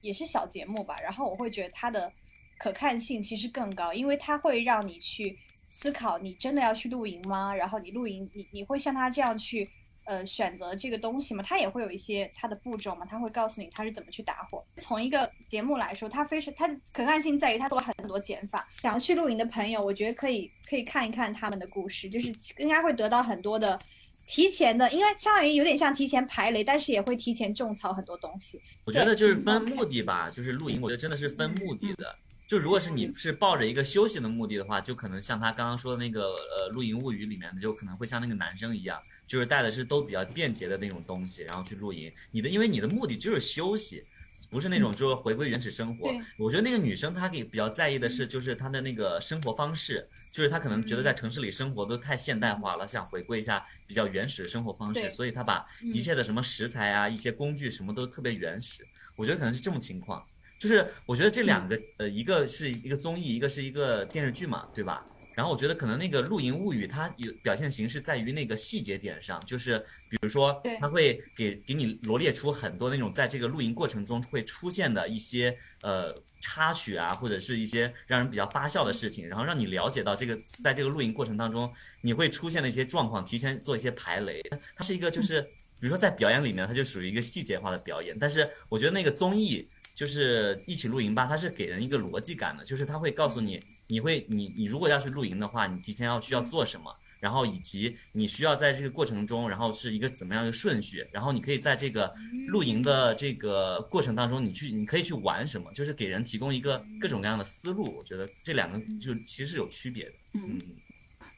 也是小节目吧。然后我会觉得它的可看性其实更高，因为它会让你去思考，你真的要去露营吗？然后你露营，你你会像他这样去。呃，选择这个东西吗？他也会有一些他的步骤嘛，他会告诉你他是怎么去打火。从一个节目来说，它非常它可看性在于他做了很多减法。想要去露营的朋友，我觉得可以可以看一看他们的故事，就是应该会得到很多的提前的，因为相当于有点像提前排雷，但是也会提前种草很多东西。我觉得就是分目的吧，就是露营，我觉得真的是分目的的。就如果是你是抱着一个休息的目的的话，就可能像他刚刚说的那个呃《露营物语》里面的，就可能会像那个男生一样。就是带的是都比较便捷的那种东西，然后去露营。你的因为你的目的就是休息，不是那种就是回归原始生活。我觉得那个女生她给比较在意的是，就是她的那个生活方式，就是她可能觉得在城市里生活都太现代化了，想回归一下比较原始的生活方式，所以她把一切的什么食材啊、一些工具什么都特别原始。我觉得可能是这种情况。就是我觉得这两个呃，一个是一个综艺，一个是一个电视剧嘛，对吧？然后我觉得可能那个露营物语它有表现形式在于那个细节点上，就是比如说，它会给给你罗列出很多那种在这个露营过程中会出现的一些呃插曲啊，或者是一些让人比较发笑的事情，然后让你了解到这个在这个露营过程当中你会出现的一些状况，提前做一些排雷。它是一个就是比如说在表演里面，它就属于一个细节化的表演，但是我觉得那个综艺。就是一起露营吧，它是给人一个逻辑感的，就是它会告诉你，你会你你如果要去露营的话，你提前要需要做什么，然后以及你需要在这个过程中，然后是一个怎么样的顺序，然后你可以在这个露营的这个过程当中，你去你可以去玩什么，就是给人提供一个各种各样的思路。我觉得这两个就其实是有区别的。嗯，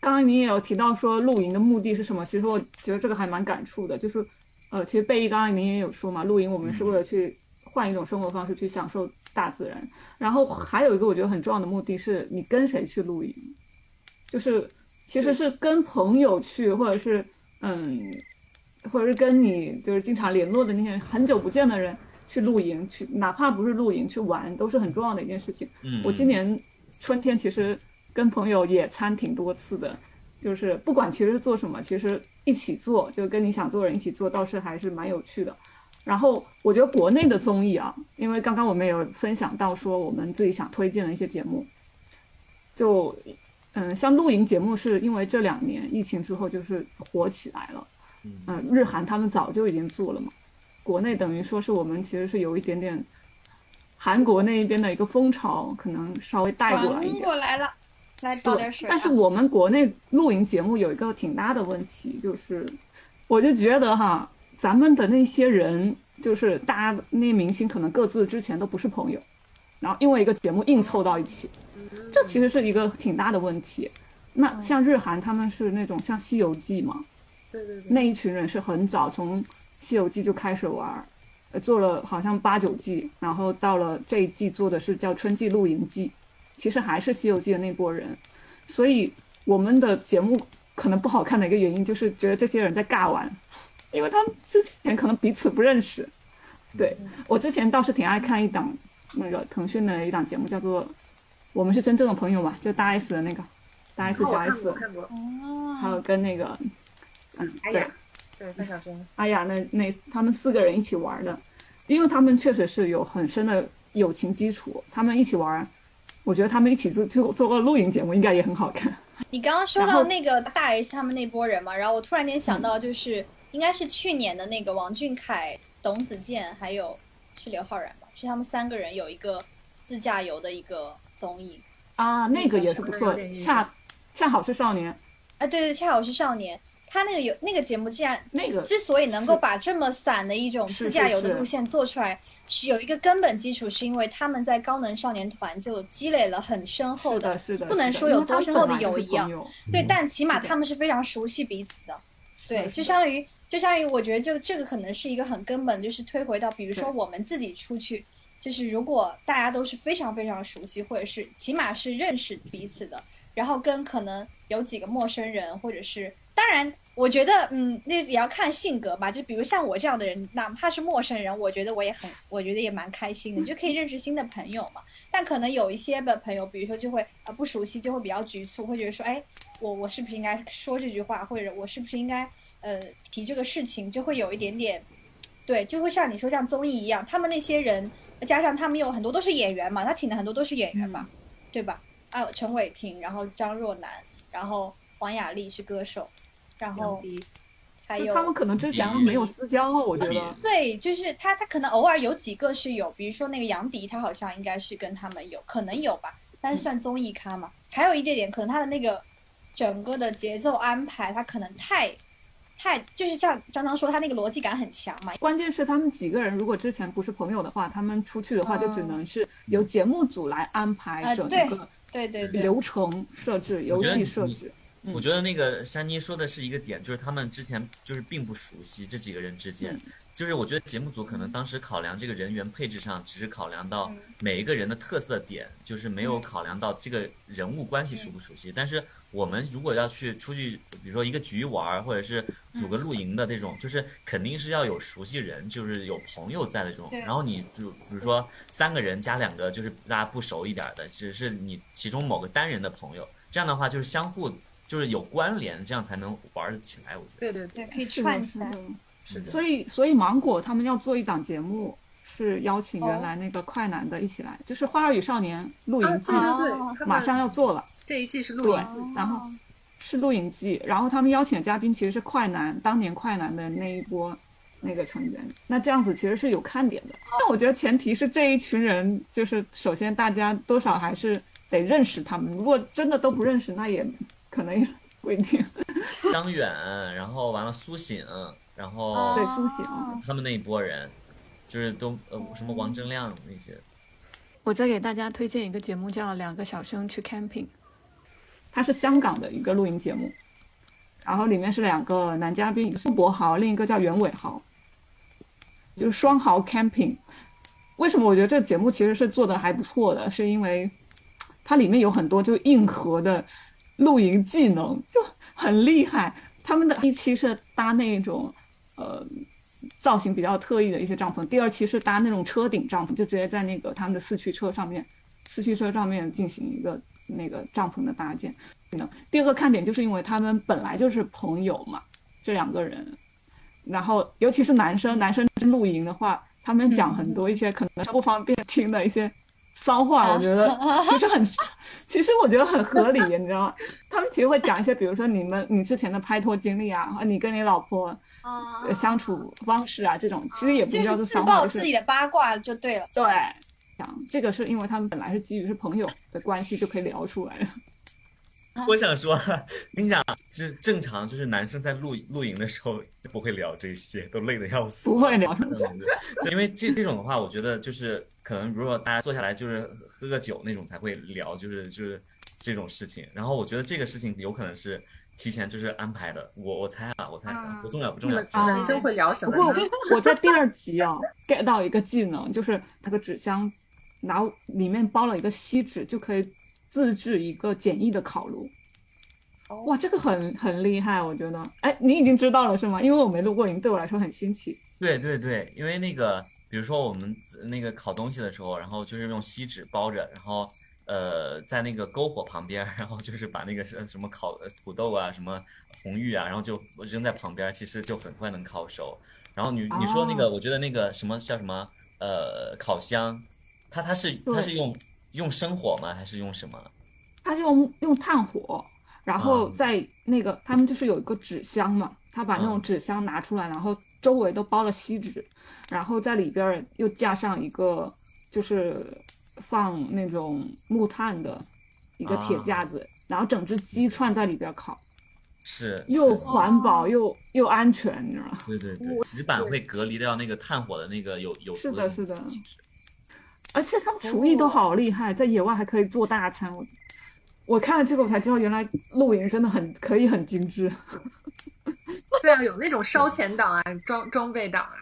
刚刚你也有提到说露营的目的是什么，其实我觉得这个还蛮感触的，就是呃，其实贝一刚刚您也有说嘛，露营我们是为了去。换一种生活方式去享受大自然，然后还有一个我觉得很重要的目的是你跟谁去露营，就是其实是跟朋友去，或者是嗯，或者是跟你就是经常联络的那些很久不见的人去露营，去哪怕不是露营去玩，都是很重要的一件事情。嗯，我今年春天其实跟朋友野餐挺多次的，就是不管其实是做什么，其实一起做，就跟你想做的人一起做，倒是还是蛮有趣的。然后我觉得国内的综艺啊，因为刚刚我们有分享到说我们自己想推荐的一些节目，就嗯，像露营节目是因为这两年疫情之后就是火起来了，嗯，日韩他们早就已经做了嘛，国内等于说是我们其实是有一点点韩国那一边的一个风潮，可能稍微带过来一点。过来了，来倒点水。但是我们国内露营节目有一个挺大的问题，就是我就觉得哈。咱们的那些人，就是大家那些明星，可能各自之前都不是朋友，然后因为一个节目硬凑到一起，这其实是一个挺大的问题。那像日韩，他们是那种像《西游记》嘛，对对对，那一群人是很早从《西游记》就开始玩，做了好像八九季，然后到了这一季做的是叫《春季露营季》，其实还是《西游记》的那波人。所以我们的节目可能不好看的一个原因，就是觉得这些人在尬玩。因为他们之前可能彼此不认识，对我之前倒是挺爱看一档那个腾讯的一档节目，叫做《我们是真正的朋友》嘛，就大 S 的那个大 S 小 S，还有跟那个嗯对对范晓萱，哎呀那那他们四个人一起玩的，因为他们确实是有很深的友情基础，他们一起玩，我觉得他们一起做做做个露营节目应该也很好看。你刚刚说到那个大 S 他们那波人嘛，然后我突然间想到就是。应该是去年的那个王俊凯、董子健还有是刘昊然吧，是他们三个人有一个自驾游的一个综艺啊，那个也是不错，恰恰好是少年，啊，对对，恰好是少年，他那个有那个节目，既然那个之所以能够把这么散的一种自驾游的路线做出来，是有一个根本基础，是因为他们在高能少年团就积累了很深厚的，是的，不能说有多深厚的友谊啊，对，但起码他们是非常熟悉彼此的，对，就相当于。就相当于我觉得，就这个可能是一个很根本，就是推回到，比如说我们自己出去，就是如果大家都是非常非常熟悉，或者是起码是认识彼此的，然后跟可能有几个陌生人，或者是当当然，我觉得，嗯，那也要看性格吧。就比如像我这样的人，哪怕是陌生人，我觉得我也很，我觉得也蛮开心的，就可以认识新的朋友嘛。但可能有一些的朋友，比如说就会啊不熟悉，就会比较局促，会觉得说，哎，我我是不是应该说这句话，或者我是不是应该呃提这个事情，就会有一点点，对，就会像你说像综艺一样，他们那些人加上他们有很多都是演员嘛，他请的很多都是演员嘛，对吧？啊，陈伟霆，然后张若楠，然后黄雅莉是歌手，然后还有他们可能之前没有私交，我觉得。对，就是他，他可能偶尔有几个是有，比如说那个杨迪，他好像应该是跟他们有可能有吧，但是算综艺咖嘛。还有一点点，可能他的那个整个的节奏安排，他可能太太就是像张张说，他那个逻辑感很强嘛。关键是他们几个人如果之前不是朋友的话，他们出去的话就只能是由节目组来安排整个对对对流程设置、游戏设置。我觉得那个珊妮说的是一个点，就是他们之前就是并不熟悉这几个人之间，就是我觉得节目组可能当时考量这个人员配置上，只是考量到每一个人的特色点，就是没有考量到这个人物关系熟不熟悉。但是我们如果要去出去，比如说一个局玩，或者是组个露营的这种，就是肯定是要有熟悉人，就是有朋友在的这种。然后你就比如说三个人加两个就是大家不熟一点的，只是你其中某个单人的朋友，这样的话就是相互。就是有关联，这样才能玩得起来。我觉得对对对，可以串起来。是的。所以，所以芒果他们要做一档节目，是邀请原来那个快男的一起来，就是《花儿与少年》露营季，对对对，马上要做了。这一季是露营季，然后是露营季，然后他们邀请的嘉宾其实是快男当年快男的那一波那个成员。那这样子其实是有看点的，但我觉得前提是这一群人，就是首先大家多少还是得认识他们。如果真的都不认识，那也。可能也不一定。张远，然后完了苏醒，然后对苏醒，他们那一波人，就是都呃什么王铮亮那些。我再给大家推荐一个节目，叫《两个小生去 camping》，它是香港的一个露营节目，然后里面是两个男嘉宾，一个是博豪，另一个叫袁伟豪，就是双豪 camping。为什么我觉得这个节目其实是做的还不错的？是因为它里面有很多就硬核的。露营技能就很厉害，他们的一期是搭那种，呃，造型比较特异的一些帐篷，第二期是搭那种车顶帐篷，就直接在那个他们的四驱车上面，四驱车上面进行一个那个帐篷的搭建。第二个看点就是因为他们本来就是朋友嘛，这两个人，然后尤其是男生，男生露营的话，他们讲很多一些可能不方便听的一些。骚话，我觉得其实很，其实我觉得很合理，你知道吗？他们其实会讲一些，比如说你们你之前的拍拖经历啊，你跟你老婆相处方式啊，这种其实也不叫做骚话，就是自己的八卦就对了。对，想这个是因为他们本来是基于是朋友的关系就可以聊出来的。我想说，跟你讲，是正常，就是男生在露露营的时候就不会聊这些，都累得要死。不会聊，因为这这种的话，我觉得就是可能，如果大家坐下来就是喝个酒那种才会聊，就是就是这种事情。然后我觉得这个事情有可能是提前就是安排的。我我猜啊，我猜不重要不重要。男生会聊什么？不过 我在第二集啊 get 到一个技能，就是那个纸箱，拿里面包了一个锡纸，就可以。自制一个简易的烤炉，哇，这个很很厉害，我觉得。哎，你已经知道了是吗？因为我没录过营，对我来说很新奇。对对对，因为那个，比如说我们那个烤东西的时候，然后就是用锡纸包着，然后呃，在那个篝火旁边，然后就是把那个什么烤土豆啊、什么红玉啊，然后就扔在旁边，其实就很快能烤熟。然后你你说那个，我觉得那个什么叫什么呃烤箱，它它是它是用。用生火吗？还是用什么？他用用炭火，然后在那个他们就是有一个纸箱嘛，他把那种纸箱拿出来，然后周围都包了锡纸，然后在里边又架上一个就是放那种木炭的一个铁架子，然后整只鸡串在里边烤，是又环保又又安全，你知道吗？对对对，纸板会隔离掉那个炭火的那个有有是的是的。而且他们厨艺都好厉害，在野外还可以做大餐。我我看了这个，我才知道原来露营真的很可以很精致。对啊，有那种烧钱党啊，装装备党啊。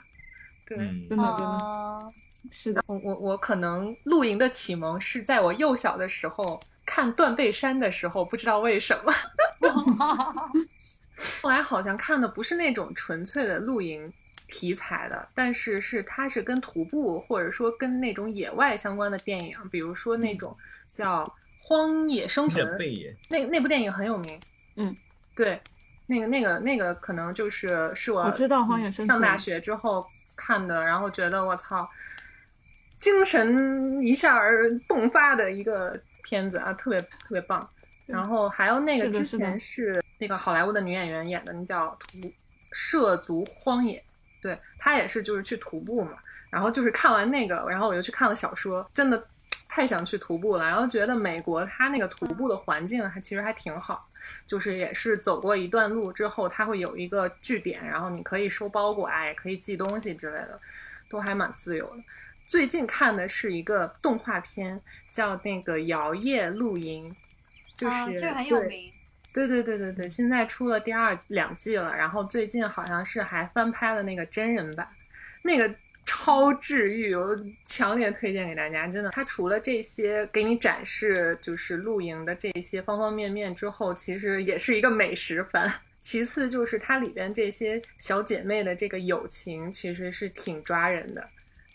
对，真的真的。是的，我我我可能露营的启蒙是在我幼小的时候看《断背山》的时候，不知道为什么。后来好像看的不是那种纯粹的露营题材的，但是是它是跟徒步或者说跟那种野外相关的电影，比如说那种叫《荒野生存》，那那部电影很有名。嗯，对，那个那个那个可能就是是我我知道荒野生存上大学之后看的，然后觉得我操，精神一下儿迸发的一个片子啊，特别特别棒。然后还有那个之前是那个好莱坞的女演员演的，那叫《徒涉足荒野》，对她也是就是去徒步嘛。然后就是看完那个，然后我又去看了小说，真的太想去徒步了。然后觉得美国它那个徒步的环境还其实还挺好，就是也是走过一段路之后，它会有一个据点，然后你可以收包裹啊，也可以寄东西之类的，都还蛮自由的。最近看的是一个动画片，叫那个《摇曳露营》，就是、啊，这个很有对名。对对对对对，现在出了第二两季了，然后最近好像是还翻拍了那个真人版，那个超治愈，我强烈推荐给大家。真的，它除了这些给你展示就是露营的这些方方面面之后，其实也是一个美食番。其次就是它里边这些小姐妹的这个友情，其实是挺抓人的。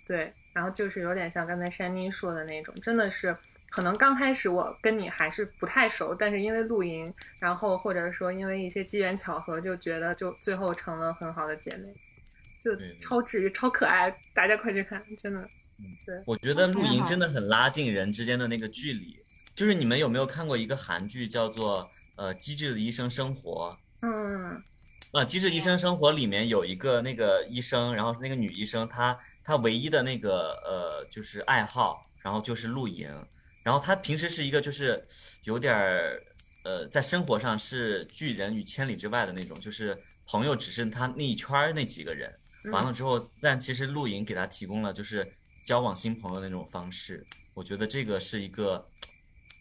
对，然后就是有点像刚才珊妮说的那种，真的是可能刚开始我跟你还是不太熟，但是因为露营，然后或者说因为一些机缘巧合，就觉得就最后成了很好的姐妹，就超治愈、超可爱，大家快去看，真的。对我觉得露营真的很拉近人之间的那个距离。就是你们有没有看过一个韩剧叫做呃《机智的医生生活》？嗯呃，《机智医生生活》里面有一个那个医生，然后那个女医生，她她唯一的那个呃就是爱好，然后就是露营，然后她平时是一个就是有点儿呃在生活上是拒人于千里之外的那种，就是朋友只是她那一圈儿那几个人，完了之后，但其实露营给她提供了就是交往新朋友的那种方式，我觉得这个是一个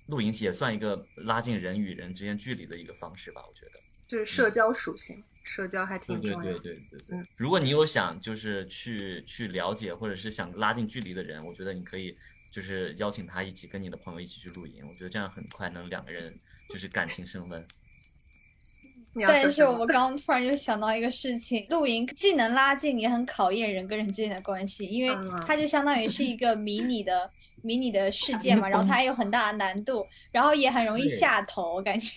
露营也算一个拉近人与人之间距离的一个方式吧，我觉得。就是社交属性，社交还挺对重要的。对对对对嗯对。如果你有想就是去去了解或者是想拉近距离的人，我觉得你可以就是邀请他一起跟你的朋友一起去露营，我觉得这样很快能两个人就是感情升温。但是我刚刚突然就想到一个事情，露营既能拉近，也很考验人跟人之间的关系，因为嗯它就相当于是一个迷你的迷你的世界嘛，然后它还有很大的难度，然后也很容易下头，感觉。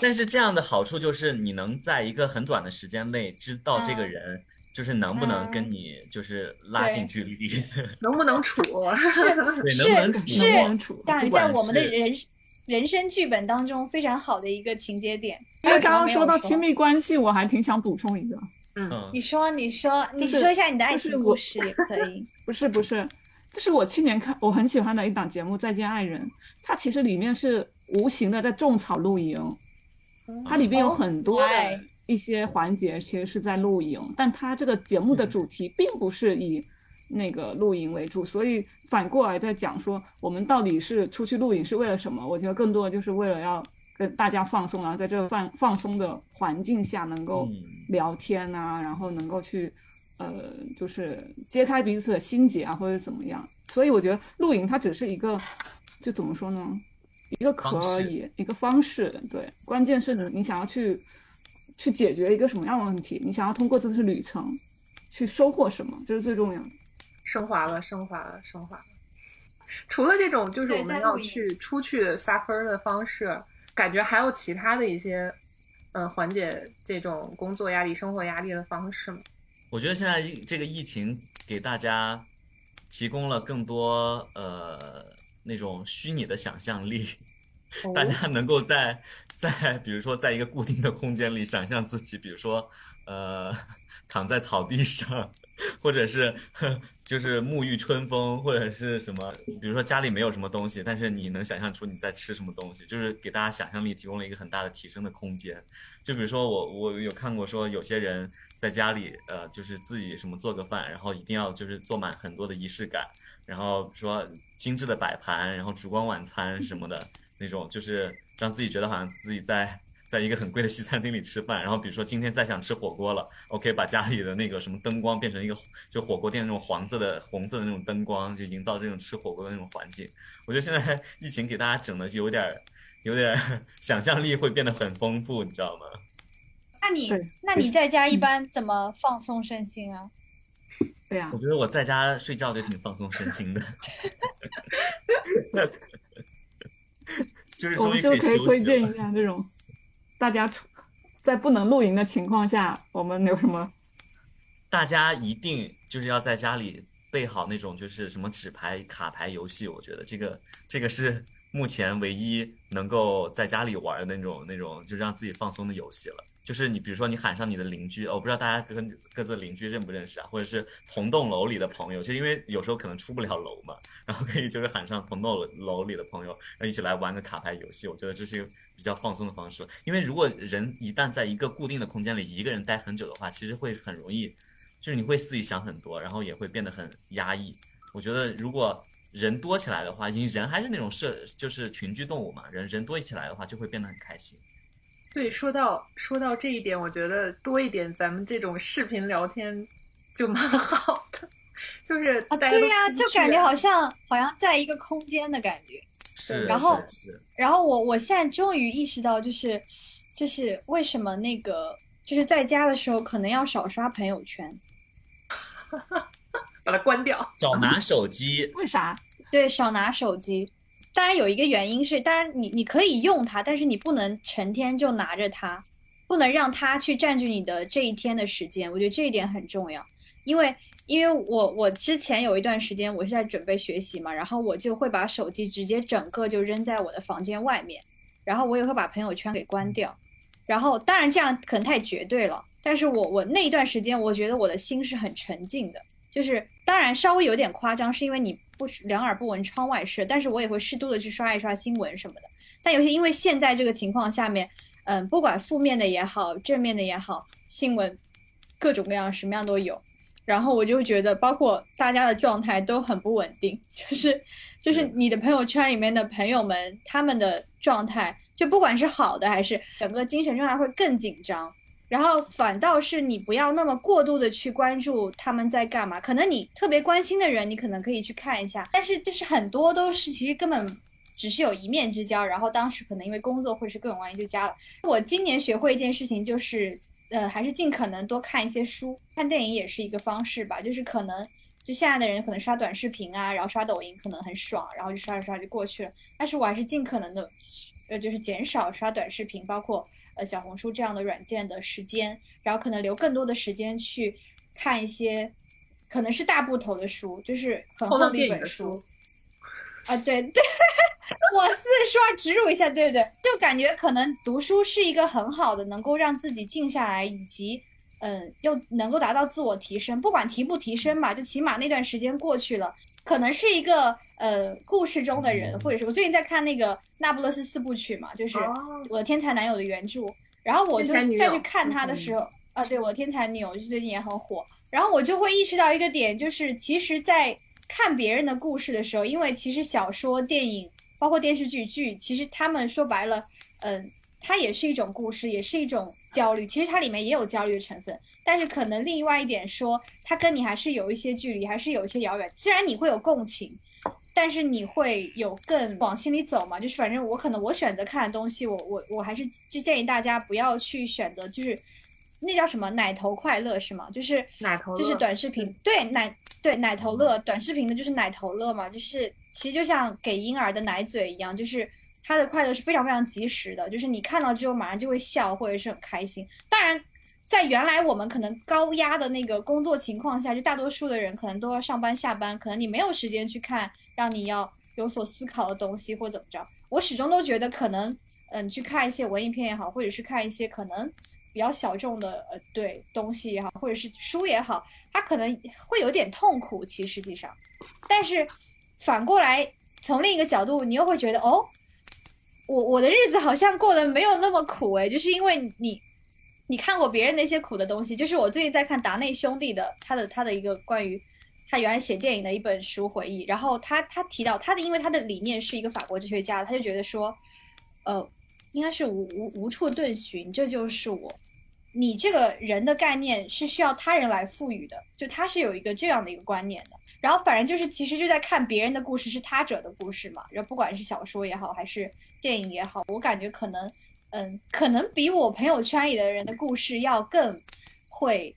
但是这样的好处就是你能在一个很短的时间内知道这个嗯人就是能不能嗯跟你就是拉近距离，能不能处？是对，能不能是处能不是能处？但在我们的人人生剧本当中非常好的一个情节点。因为刚刚说到亲，密关系，我还挺想补充一个，嗯你说你说你说一下你的爱情故事也可以。不 是不是，这是我去年看我很喜欢的一档节目《再见爱人》，它其实里面是无形的在种草露营，它里边有很多的一些环节其实是在露营，但它这个节目的主题并不是以那个露营为主，所以反过来在讲说我们到底是出去露营是为了什么？我觉得更多的就是为了要跟大家放松，然后在这个放放松的环境下能够嗯聊天啊，然后能够去呃就是揭开彼此的心结啊，或者怎么样。所以我觉得露营它只是一个，就怎么说呢？一个壳而已，一个方式。对，关键是你你想要去去解决一个什么样的问题，你想要通过这次旅程去收获什么，这是最重要的。升华了，升华了，升华了。除了这种，就是我们要去出去撒分儿的方式，感觉还有其他的一些，嗯，缓解这种工作压力、生活压力的方式吗？我觉得现在这个疫情给大家提供了更多呃那种虚拟的想象力，大家能够在在比如说在一个固定的空间里想象自己，比如说呃躺在草地上，或者是呵 就是沐浴春风，或者是什么，比如说家里没有什么东西，但是你能想象出你在吃什么东西，就是给大家想象力提供了一个很大的提升的空间。就比如说我我有看过说有些人在家里呃就是自己什么做个饭，然后一定要就是做满很多的仪式感，然后说精致的摆盘，然后烛光晚餐什么的那种，就是让自己觉得好像自己在在一个很贵的西餐厅里吃饭。然后比如说今天再想吃火锅了，OK，把家里的那个什么灯光变成一个就火锅店那种黄色的、红色的那种灯光，就营造这种吃火锅的那种环境。我觉得现在 疫情给大家整的有点儿有点儿 想象力会变得很丰富，你知道吗？那你那你在家一般怎么放松身心啊？对啊、我觉得我在家睡觉就挺放松身心的，就是终于以们就可以休息了推荐一。下这种大家在不能露营的情况下，我们有什么？大家一定就是要在家里备好那种就是什么纸牌、卡牌游戏，我觉得这个这个是目前唯一能够在家里玩的那种那种就让自己放松的游戏了。就是你比如说你喊上你的邻居，我不知道大家跟各自邻居认不认识啊，或者是同栋楼里的朋友，就因为有时候可能出不了楼嘛，然后可以就是喊上同栋楼里的朋友，然后一起来玩个卡牌游戏，我觉得这是一个比较放松的方式。因为如果人一旦在一个固定的空间里一个人待很久的话，其实会很容易，就是你会自己想很多，然后也会变得很压抑。我觉得如果人多起来的话，因为人还是那种社，就是群居动物嘛，人人多起来的话就会变得很开心。对，说到说到这一点，我觉得多一点咱们这种视频聊天就蛮 好的，就是对呀、就感觉好像好像在一个空间的感觉。是，然后是是然后我我现在终于意识到，就是就是为什么那个就是在家的时候可能要少刷朋友圈。把它关掉。少拿手机，为啥？对，少拿手机。当然有一个原因是，当然你你可以用它，但是你不能成天就拿着它，不能让它去占据你的这一天的时间。我觉得这一点很重要，因为因为我我之前有一段时间我是在准备学习嘛，然后我就会把手机直接整个就扔在我的房间外面，然后我也会把朋友圈给关掉。然后当然这样可能太绝对了，但是我我那一段时间我觉得我的心是很沉静的，就是当然稍微有点夸张，是因为你不两耳不闻窗外事，但是我也会适度的去刷一刷新闻什么的。但有些因为现在这个情况下面，嗯，不管负面的也好，正面的也好，新闻各种各样什么样都有。然后我就会觉得，包括大家的状态都很不稳定，就是就是是你的朋友圈里面的朋友们，他们的状态，就不管是好的还是整个精神状态会更紧张。然后反倒是你不要那么过度的去关注他们在干嘛，可能你特别关心的人，你可能可以去看一下，但是就是很多都是其实根本只是有一面之交，然后当时可能因为工作或者是各种原因就加了。我今年学会一件事情就是，呃，还是尽可能多看一些书，看电影也是一个方式吧，就是可能。就现在的人可能刷短视频啊，然后刷抖音可能很爽，然后就刷着刷着就过去了。但是我还是尽可能的，呃，就是减少刷短视频，包括呃小红书这样的软件的时间，然后可能留更多的时间去看一些可能是大部头的书，就是很厚的一本书书。啊，对 对，我是说植入一下，对对，就感觉可能读书是一个很好的，能够让自己静下来，以及嗯，又能够达到自我提升，不管提不提升吧，就起码那段时间过去了，可能是一个呃故事中的人，或者是我最近在看那个《那不勒斯四部曲》嘛，就是哦。我的天才男友的原著，然后我就再去看他的时候，啊，对我的天才女友就最近也很火，然后我就会意识到一个点，就是其实，在看别人的故事的时候，因为其实小说、电影，包括电视剧剧，其实他们说白了，嗯，它也是一种故事，也是一种焦虑。其实它里面也有焦虑的成分，但是可能另外一点说，它跟你还是有一些距离，还是有一些遥远。虽然你会有共情，但是你会有更往心里走嘛。就是反正我可能我选择看的东西，我我我还是就建议大家不要去选择，就是那叫什么奶头快乐是吗？就是奶头就是短视频，对奶对奶头乐，短视频的就是奶头乐嘛，就是其实就像给婴儿的奶嘴一样，就是他的快乐是非常非常及时的，就是你看到之后马上就会笑或者是很开心。当然，在原来我们可能高压的那个工作情况下，就大多数的人可能都要上班下班，可能你没有时间去看让你要有所思考的东西或怎么着。我始终都觉得可能，嗯，去看一些文艺片也好，或者是看一些可能比较小众的呃对东西也好，或者是书也好，它可能会有点痛苦，其实实际上，但是反过来从另一个角度，你又会觉得哦，我我的日子好像过得没有那么苦诶，就是因为你你看过别人那些苦的东西，就是我最近在看达内兄弟的他的他的一个关于他原来写电影的一本书回忆，然后他他提到他的因为他的理念是一个法国哲学家，他就觉得说，呃，应该是无无无处遁寻，这就是我。你这个人的概念是需要他人来赋予的，就他是有一个这样的一个观念的。然后反正就是其实就在看别人的故事，是他者的故事嘛。然后不管是小说也好，还是电影也好，我感觉可能，嗯，可能比我朋友圈里的人的故事要更会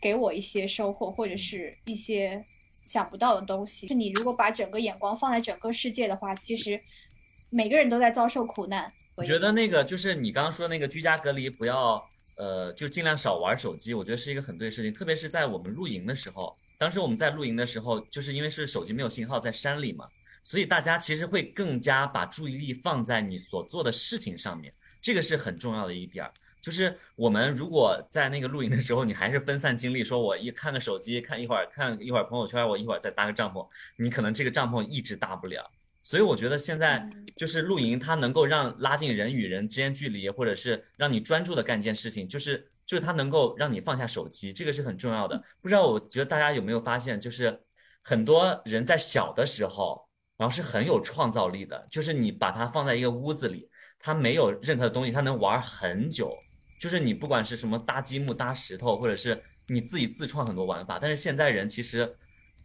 给我一些收获，或者是一些想不到的东西。是你如果把整个眼光放在整个世界的话，其实每个人都在遭受苦难。我觉得那个就是你刚刚说那个居家隔离，不要呃，就尽量少玩手机。我觉得是一个很对的事情，特别是在我们露营的时候。当时我们在露营的时候，就是因为是手机没有信号，在山里嘛，所以大家其实会更加把注意力放在你所做的事情上面。这个是很重要的一点儿，就是我们如果在那个露营的时候，你还是分散精力，说我一看个手机，看一会儿看一会儿朋友圈，我一会儿再搭个帐篷，你可能这个帐篷一直搭不了。所以我觉得现在就是露营，它能够让拉近人与人之间距离，或者是让你专注的干一件事情，就是就是它能够让你放下手机，这个是很重要的。不知道我觉得大家有没有发现，就是很多人在小的时候，然后是很有创造力的，就是你把它放在一个屋子里。它没有任何的东西，它能玩很久。就是你不管是什么搭积木、搭石头，或者是你自己自创很多玩法。但是现在人其实，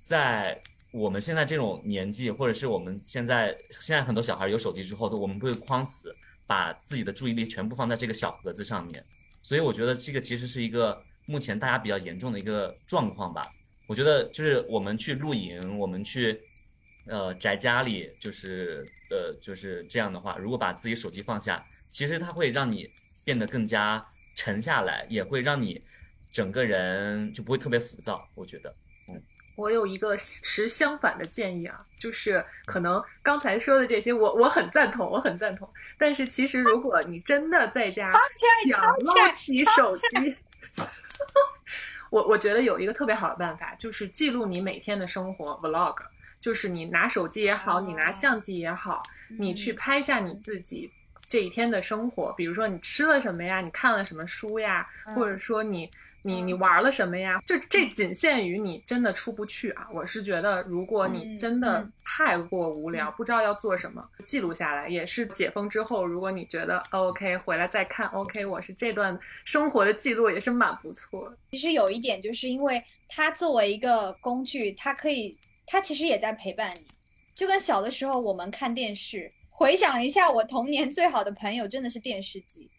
在我们现在这种年纪，或者是我们现在现在很多小孩有手机之后，都我们不会框死，把自己的注意力全部放在这个小盒子上面。所以我觉得这个其实是一个目前大家比较严重的一个状况吧。我觉得就是我们去露营，我们去。呃，宅家里就是呃就是这样的话，如果把自己手机放下，其实它会让你变得更加沉下来，也会让你整个人就不会特别浮躁。我觉得，我有一个持相反的建议啊，就是可能刚才说的这些，我我很赞同，我很赞同。但是其实如果你真的在家想捞起手机，我我觉得有一个特别好的办法，就是记录你每天的生活 vlog。就是你拿手机也好，你拿相机也好，你去拍下你自己这一天的生活。比如说你吃了什么呀，你看了什么书呀，或者说你你你玩了什么呀？就这仅限于你真的出不去啊。我是觉得，如果你真的太过无聊，不知道要做什么，记录下来也是解封之后，如果你觉得 OK，回来再看 OK，我是这段生活的记录也是蛮不错。其实有一点，就是因为它作为一个工具，它可以。它其实也在陪伴你，就跟小的时候我们看电视。回想一下，我童年最好的朋友真的是电视机，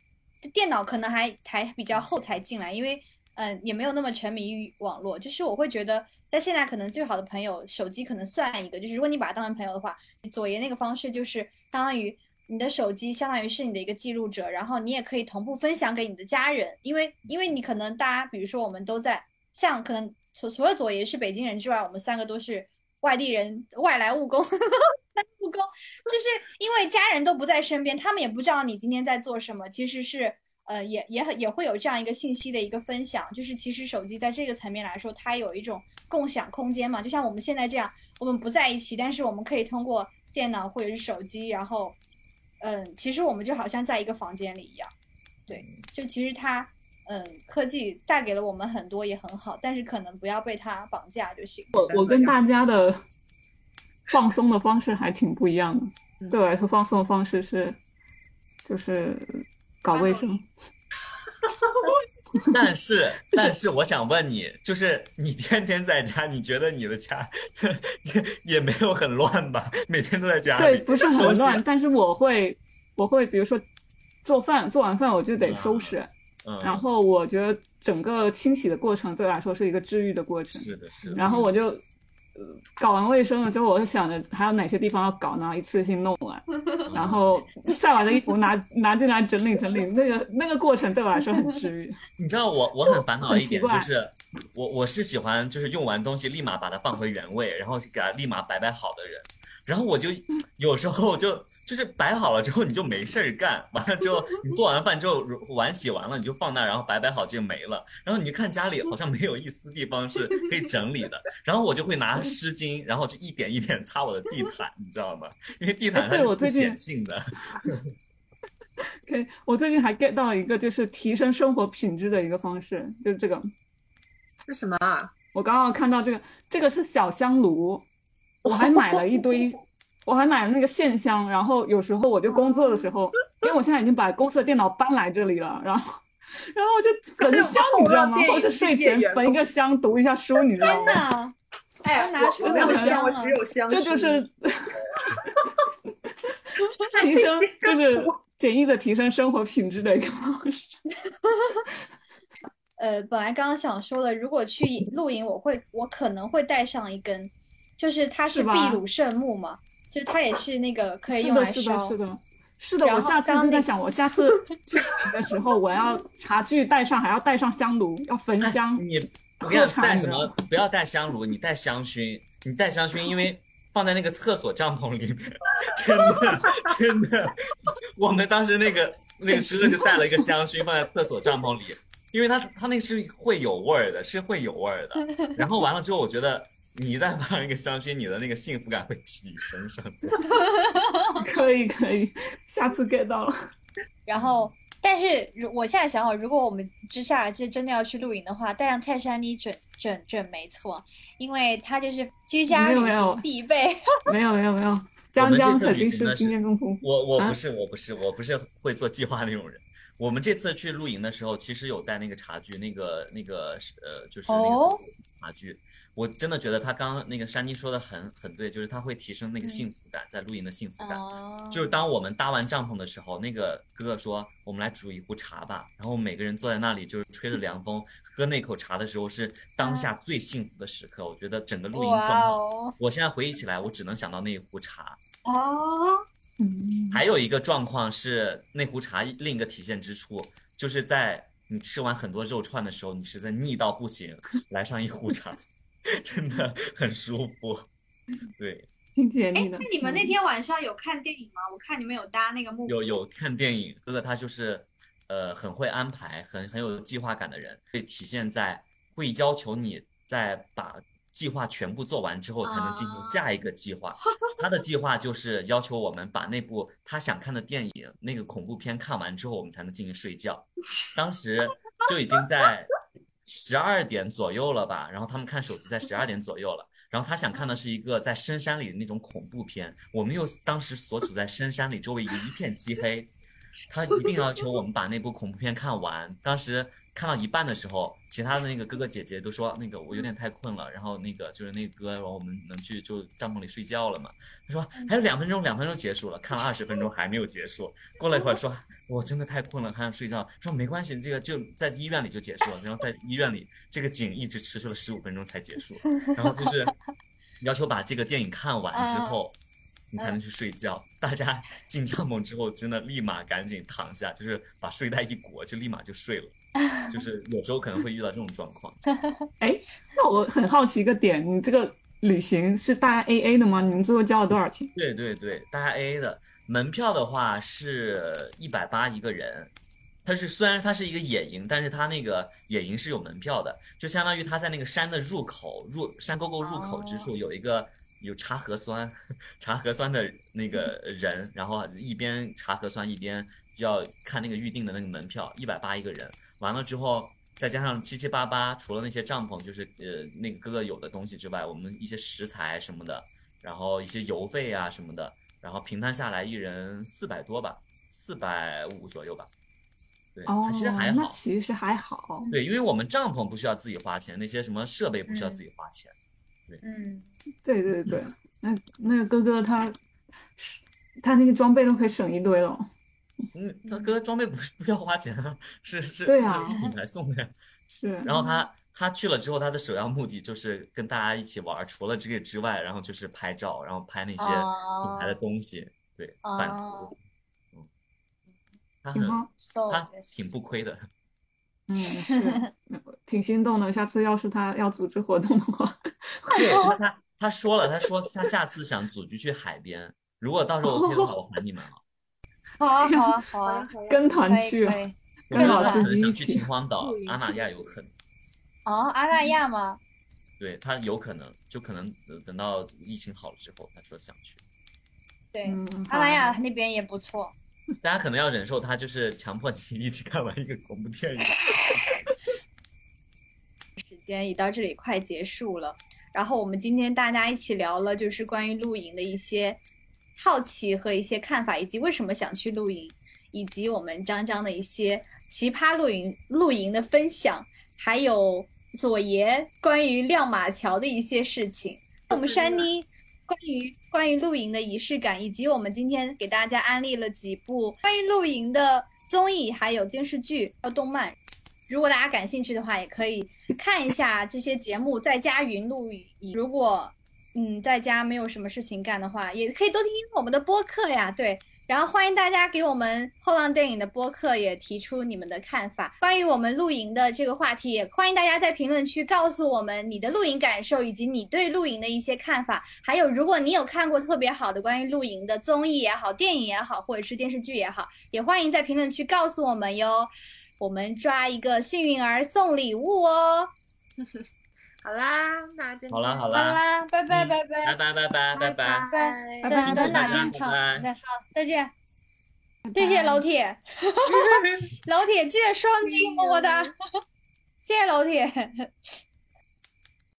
电脑可能还还比较后才进来，因为嗯也没有那么沉迷于网络。就是我会觉得，在现在可能最好的朋友，手机可能算一个。就是如果你把它当成朋友的话，左爷那个方式就是相当于你的手机相当于是你的一个记录者，然后你也可以同步分享给你的家人，因为因为你可能大家比如说我们都在像可能除除了左爷是北京人之外，我们三个都是。外地人外来务工，务工就是因为家人都不在身边，他们也不知道你今天在做什么。其实是，呃，也也很也会有这样一个信息的一个分享。就是其实手机在这个层面来说，它有一种共享空间嘛。就像我们现在这样，我们不在一起，但是我们可以通过电脑或者是手机，然后，嗯，其实我们就好像在一个房间里一样。对，就其实它。嗯，科技带给了我们很多，也很好，但是可能不要被它绑架就行。我我跟大家的放松的方式还挺不一样的。对我来说，放松的方式是就是搞卫生。但 是，但是我想问你，就是你天天在家，你觉得你的家 也也没有很乱吧？每天都在家里，对，不是很乱。但是我会，我会，比如说做饭，做完饭我就得收拾。然后我觉得整个清洗的过程对我来说是一个治愈的过程。是的，是的。然后我就，呃，搞完卫生了之后，我就想着还有哪些地方要搞，然后一次性弄完。然后晒完的衣服拿 拿进来整理整理，那个那个过程对我来说很治愈。你知道我我很烦恼一点就是，我我是喜欢就是用完东西立马把它放回原位，然后给它立马摆摆好的人。然后我就有时候就。就是摆好了之后你就没事儿干，完了之后你做完饭之后碗洗完了你就放那，然后摆摆好就没了。然后你看家里好像没有一丝地方是可以整理的，然后我就会拿湿巾，然后就一点一点擦我的地毯，你知道吗？因为地毯它是不显性的。OK，我最近还 get 到一个就是提升生活品质的一个方式，就是这个。是什么啊？我刚刚看到这个，这个是小香炉，我还 买了一堆。我还买了那个线香，然后有时候我就工作的时候，因为我现在已经把公司的电脑搬来这里了，然后，然后我就焚香，你知道吗？或者是睡前焚一个香，读一下书，你知道吗？哎，拿出那个香，我只有香，这就是，提升就是简易的提升生活品质的一个方式。呃，本来刚刚想说的，如果去露营，我会我可能会带上一根，就是它是秘鲁圣木嘛，就是它也是那个可以是的，是用来烧的，是。的，是的。然后我下次刚刚那就在想，我 下次去的时候，我要茶具带上，还要带上香炉，要焚香。你不要带什么不要带香炉，你带香薰，你带香薰，因为放在那个厕所帐篷里面，真的真的，我们当时那个那个哥哥就带了一个香薰放在厕所帐篷里，因为他他那是会有味儿的，是会有味儿的。然后完了之后，我觉得你一旦放一个香薰，你的那个幸福感会提升上去。可以，可以，下次 get 到了。然后，但是如我现在想好，如果我们之下来就真的要去露营的话，带上泰山妮准准准没错，因为它就是居家旅行必备。没有，没有，没有，江江肯定是是经验丰富。啊我我不是我不是我不是会做计划那种人。我们这次去露营的时候，其实有带那个茶具，那个那个是呃，就是那哦个茶具。我真的觉得他刚刚那个珊妮说的很很对，就是他会提升那个幸福感，在露营的幸福感。哦，就是当我们搭完帐篷的时候，那个哥哥说：“我们来煮一壶茶吧。”然后每个人坐在那里，就是吹着凉风，喝那口茶的时候，是当下最幸福的时刻。我觉得整个露营状哇况，哦我现在回忆起来，我只能想到那一壶茶。哦，嗯，还有一个状况是那壶茶另一个体现之处，就是在你吃完很多肉串的时候，你实在腻到不行，来上一壶茶，真的很舒服。对，挺解腻的。那你们那嗯天晚上有看电影吗？我看你们有搭那个幕有有看电影，哥哥他就是呃很会安排，很很有计划感的人，会体现在会要求你在把计划全部做完之后，才能进行下一个计划。他的计划就是要求我们把那部他想看的电影那个恐怖片看完之后，我们才能进行睡觉。当时就已经在十二点左右了吧，然后他们看手机在十二点左右了。然后他想看的是一个在深山里的那种恐怖片，我们又当时所处在深山里，周围一片漆黑，他一定要求我们把那部恐怖片看完。当时看到一半的时候，其他的那个哥哥姐姐都说那个我有点太困了，然后那个就是那个哥，然后我们能去就帐篷里睡觉了嘛。他说还有两分钟，两分钟结束了，看了二十分钟还没有结束。过了一会儿说我真的太困了，还想睡觉。说没关系，这个就在医院里就结束了。然后在医院里这个景一直持续了十五分钟才结束。然后就是要求把这个电影看完之后，你才能去睡觉。大家进帐篷之后，真的立马赶紧躺下，就是把睡袋一裹，就立马就睡了。就是有时候可能会遇到这种状况。哎，那我很好奇一个点，你这个旅行是大家 A A 的吗？你们最后交了多少钱？对对对，大家 A A 的门票的话是一百八一个人。它是虽然它是一个野营，但是它那个野营是有门票的，就相当于它在那个山的入口入山沟沟入口之处有一个有查核酸，查核酸的那个人，然后一边查核酸一边要看那个预定的那个门票，一百八一个人。完了之后，再加上七七八八，除了那些帐篷，就是呃那个哥哥有的东西之外，我们一些食材什么的，然后一些油费啊什么的，然后平摊下来一人四百多吧，四百五左右吧。对，其实还那好。其实还好。对，因为我们帐篷不需要自己花钱，那些什么设备不需要自己花钱。对嗯，对对对，那那个哥哥他，他那些装备都可以省一堆了。嗯，他哥装备不是 不要花钱啊，是是是对啊品牌送的呀。是，然后他他去了之后，他的首要目的就是跟大家一起玩，除了这个之外，然后就是拍照，然后拍那些品牌的东西，对，版哦图。嗯，他很他挺不亏的。嗯，是，挺心动的。下次要是他要组织活动的话，对他他他说了，他说他下次想组局去海边，如果到时候 OK 的话，我喊你们了。好啊，好啊，好啊，跟团去可以。我知道他跟老司机一可能想去秦皇岛阿那亚有可能。哦，阿那亚吗？对他有可能，就可能呃等到疫情好了之后，他说想去。对，嗯，阿那亚那边也不错。大家可能要忍受他就是强迫你一起看完一个恐怖电影。时间已到这里快结束了，然后我们今天大家一起聊了，就是关于露营的一些好奇和一些看法，以及为什么想去露营，以及我们张张的一些奇葩露营露营的分享，还有左爷关于亮马桥的一些事情。我们珊妮关于关于露营的仪式感，以及我们今天给大家安利了几部关于露营的综艺，还有电视剧，还有动漫。如果大家感兴趣的话，也可以看一下这些节目，在家云露营。如果嗯在家没有什么事情干的话，也可以多听听我们的播客呀。对，然后欢迎大家给我们后浪电影的播客也提出你们的看法，关于我们露营的这个话题，也欢迎大家在评论区告诉我们你的露营感受，以及你对露营的一些看法。还有，如果你有看过特别好的关于露营的综艺也好、电影也好，或者是电视剧也好，也欢迎在评论区告诉我们哟。我们抓一个幸运儿送礼物哦！好啦，那今天好啦好好啦，啦，拜拜嗯拜拜拜拜拜拜拜拜。拜拜拜等等哪拜拜天唱？拜拜对，好，再见。谢谢老铁，老铁记得双击么么哒，谢谢老铁。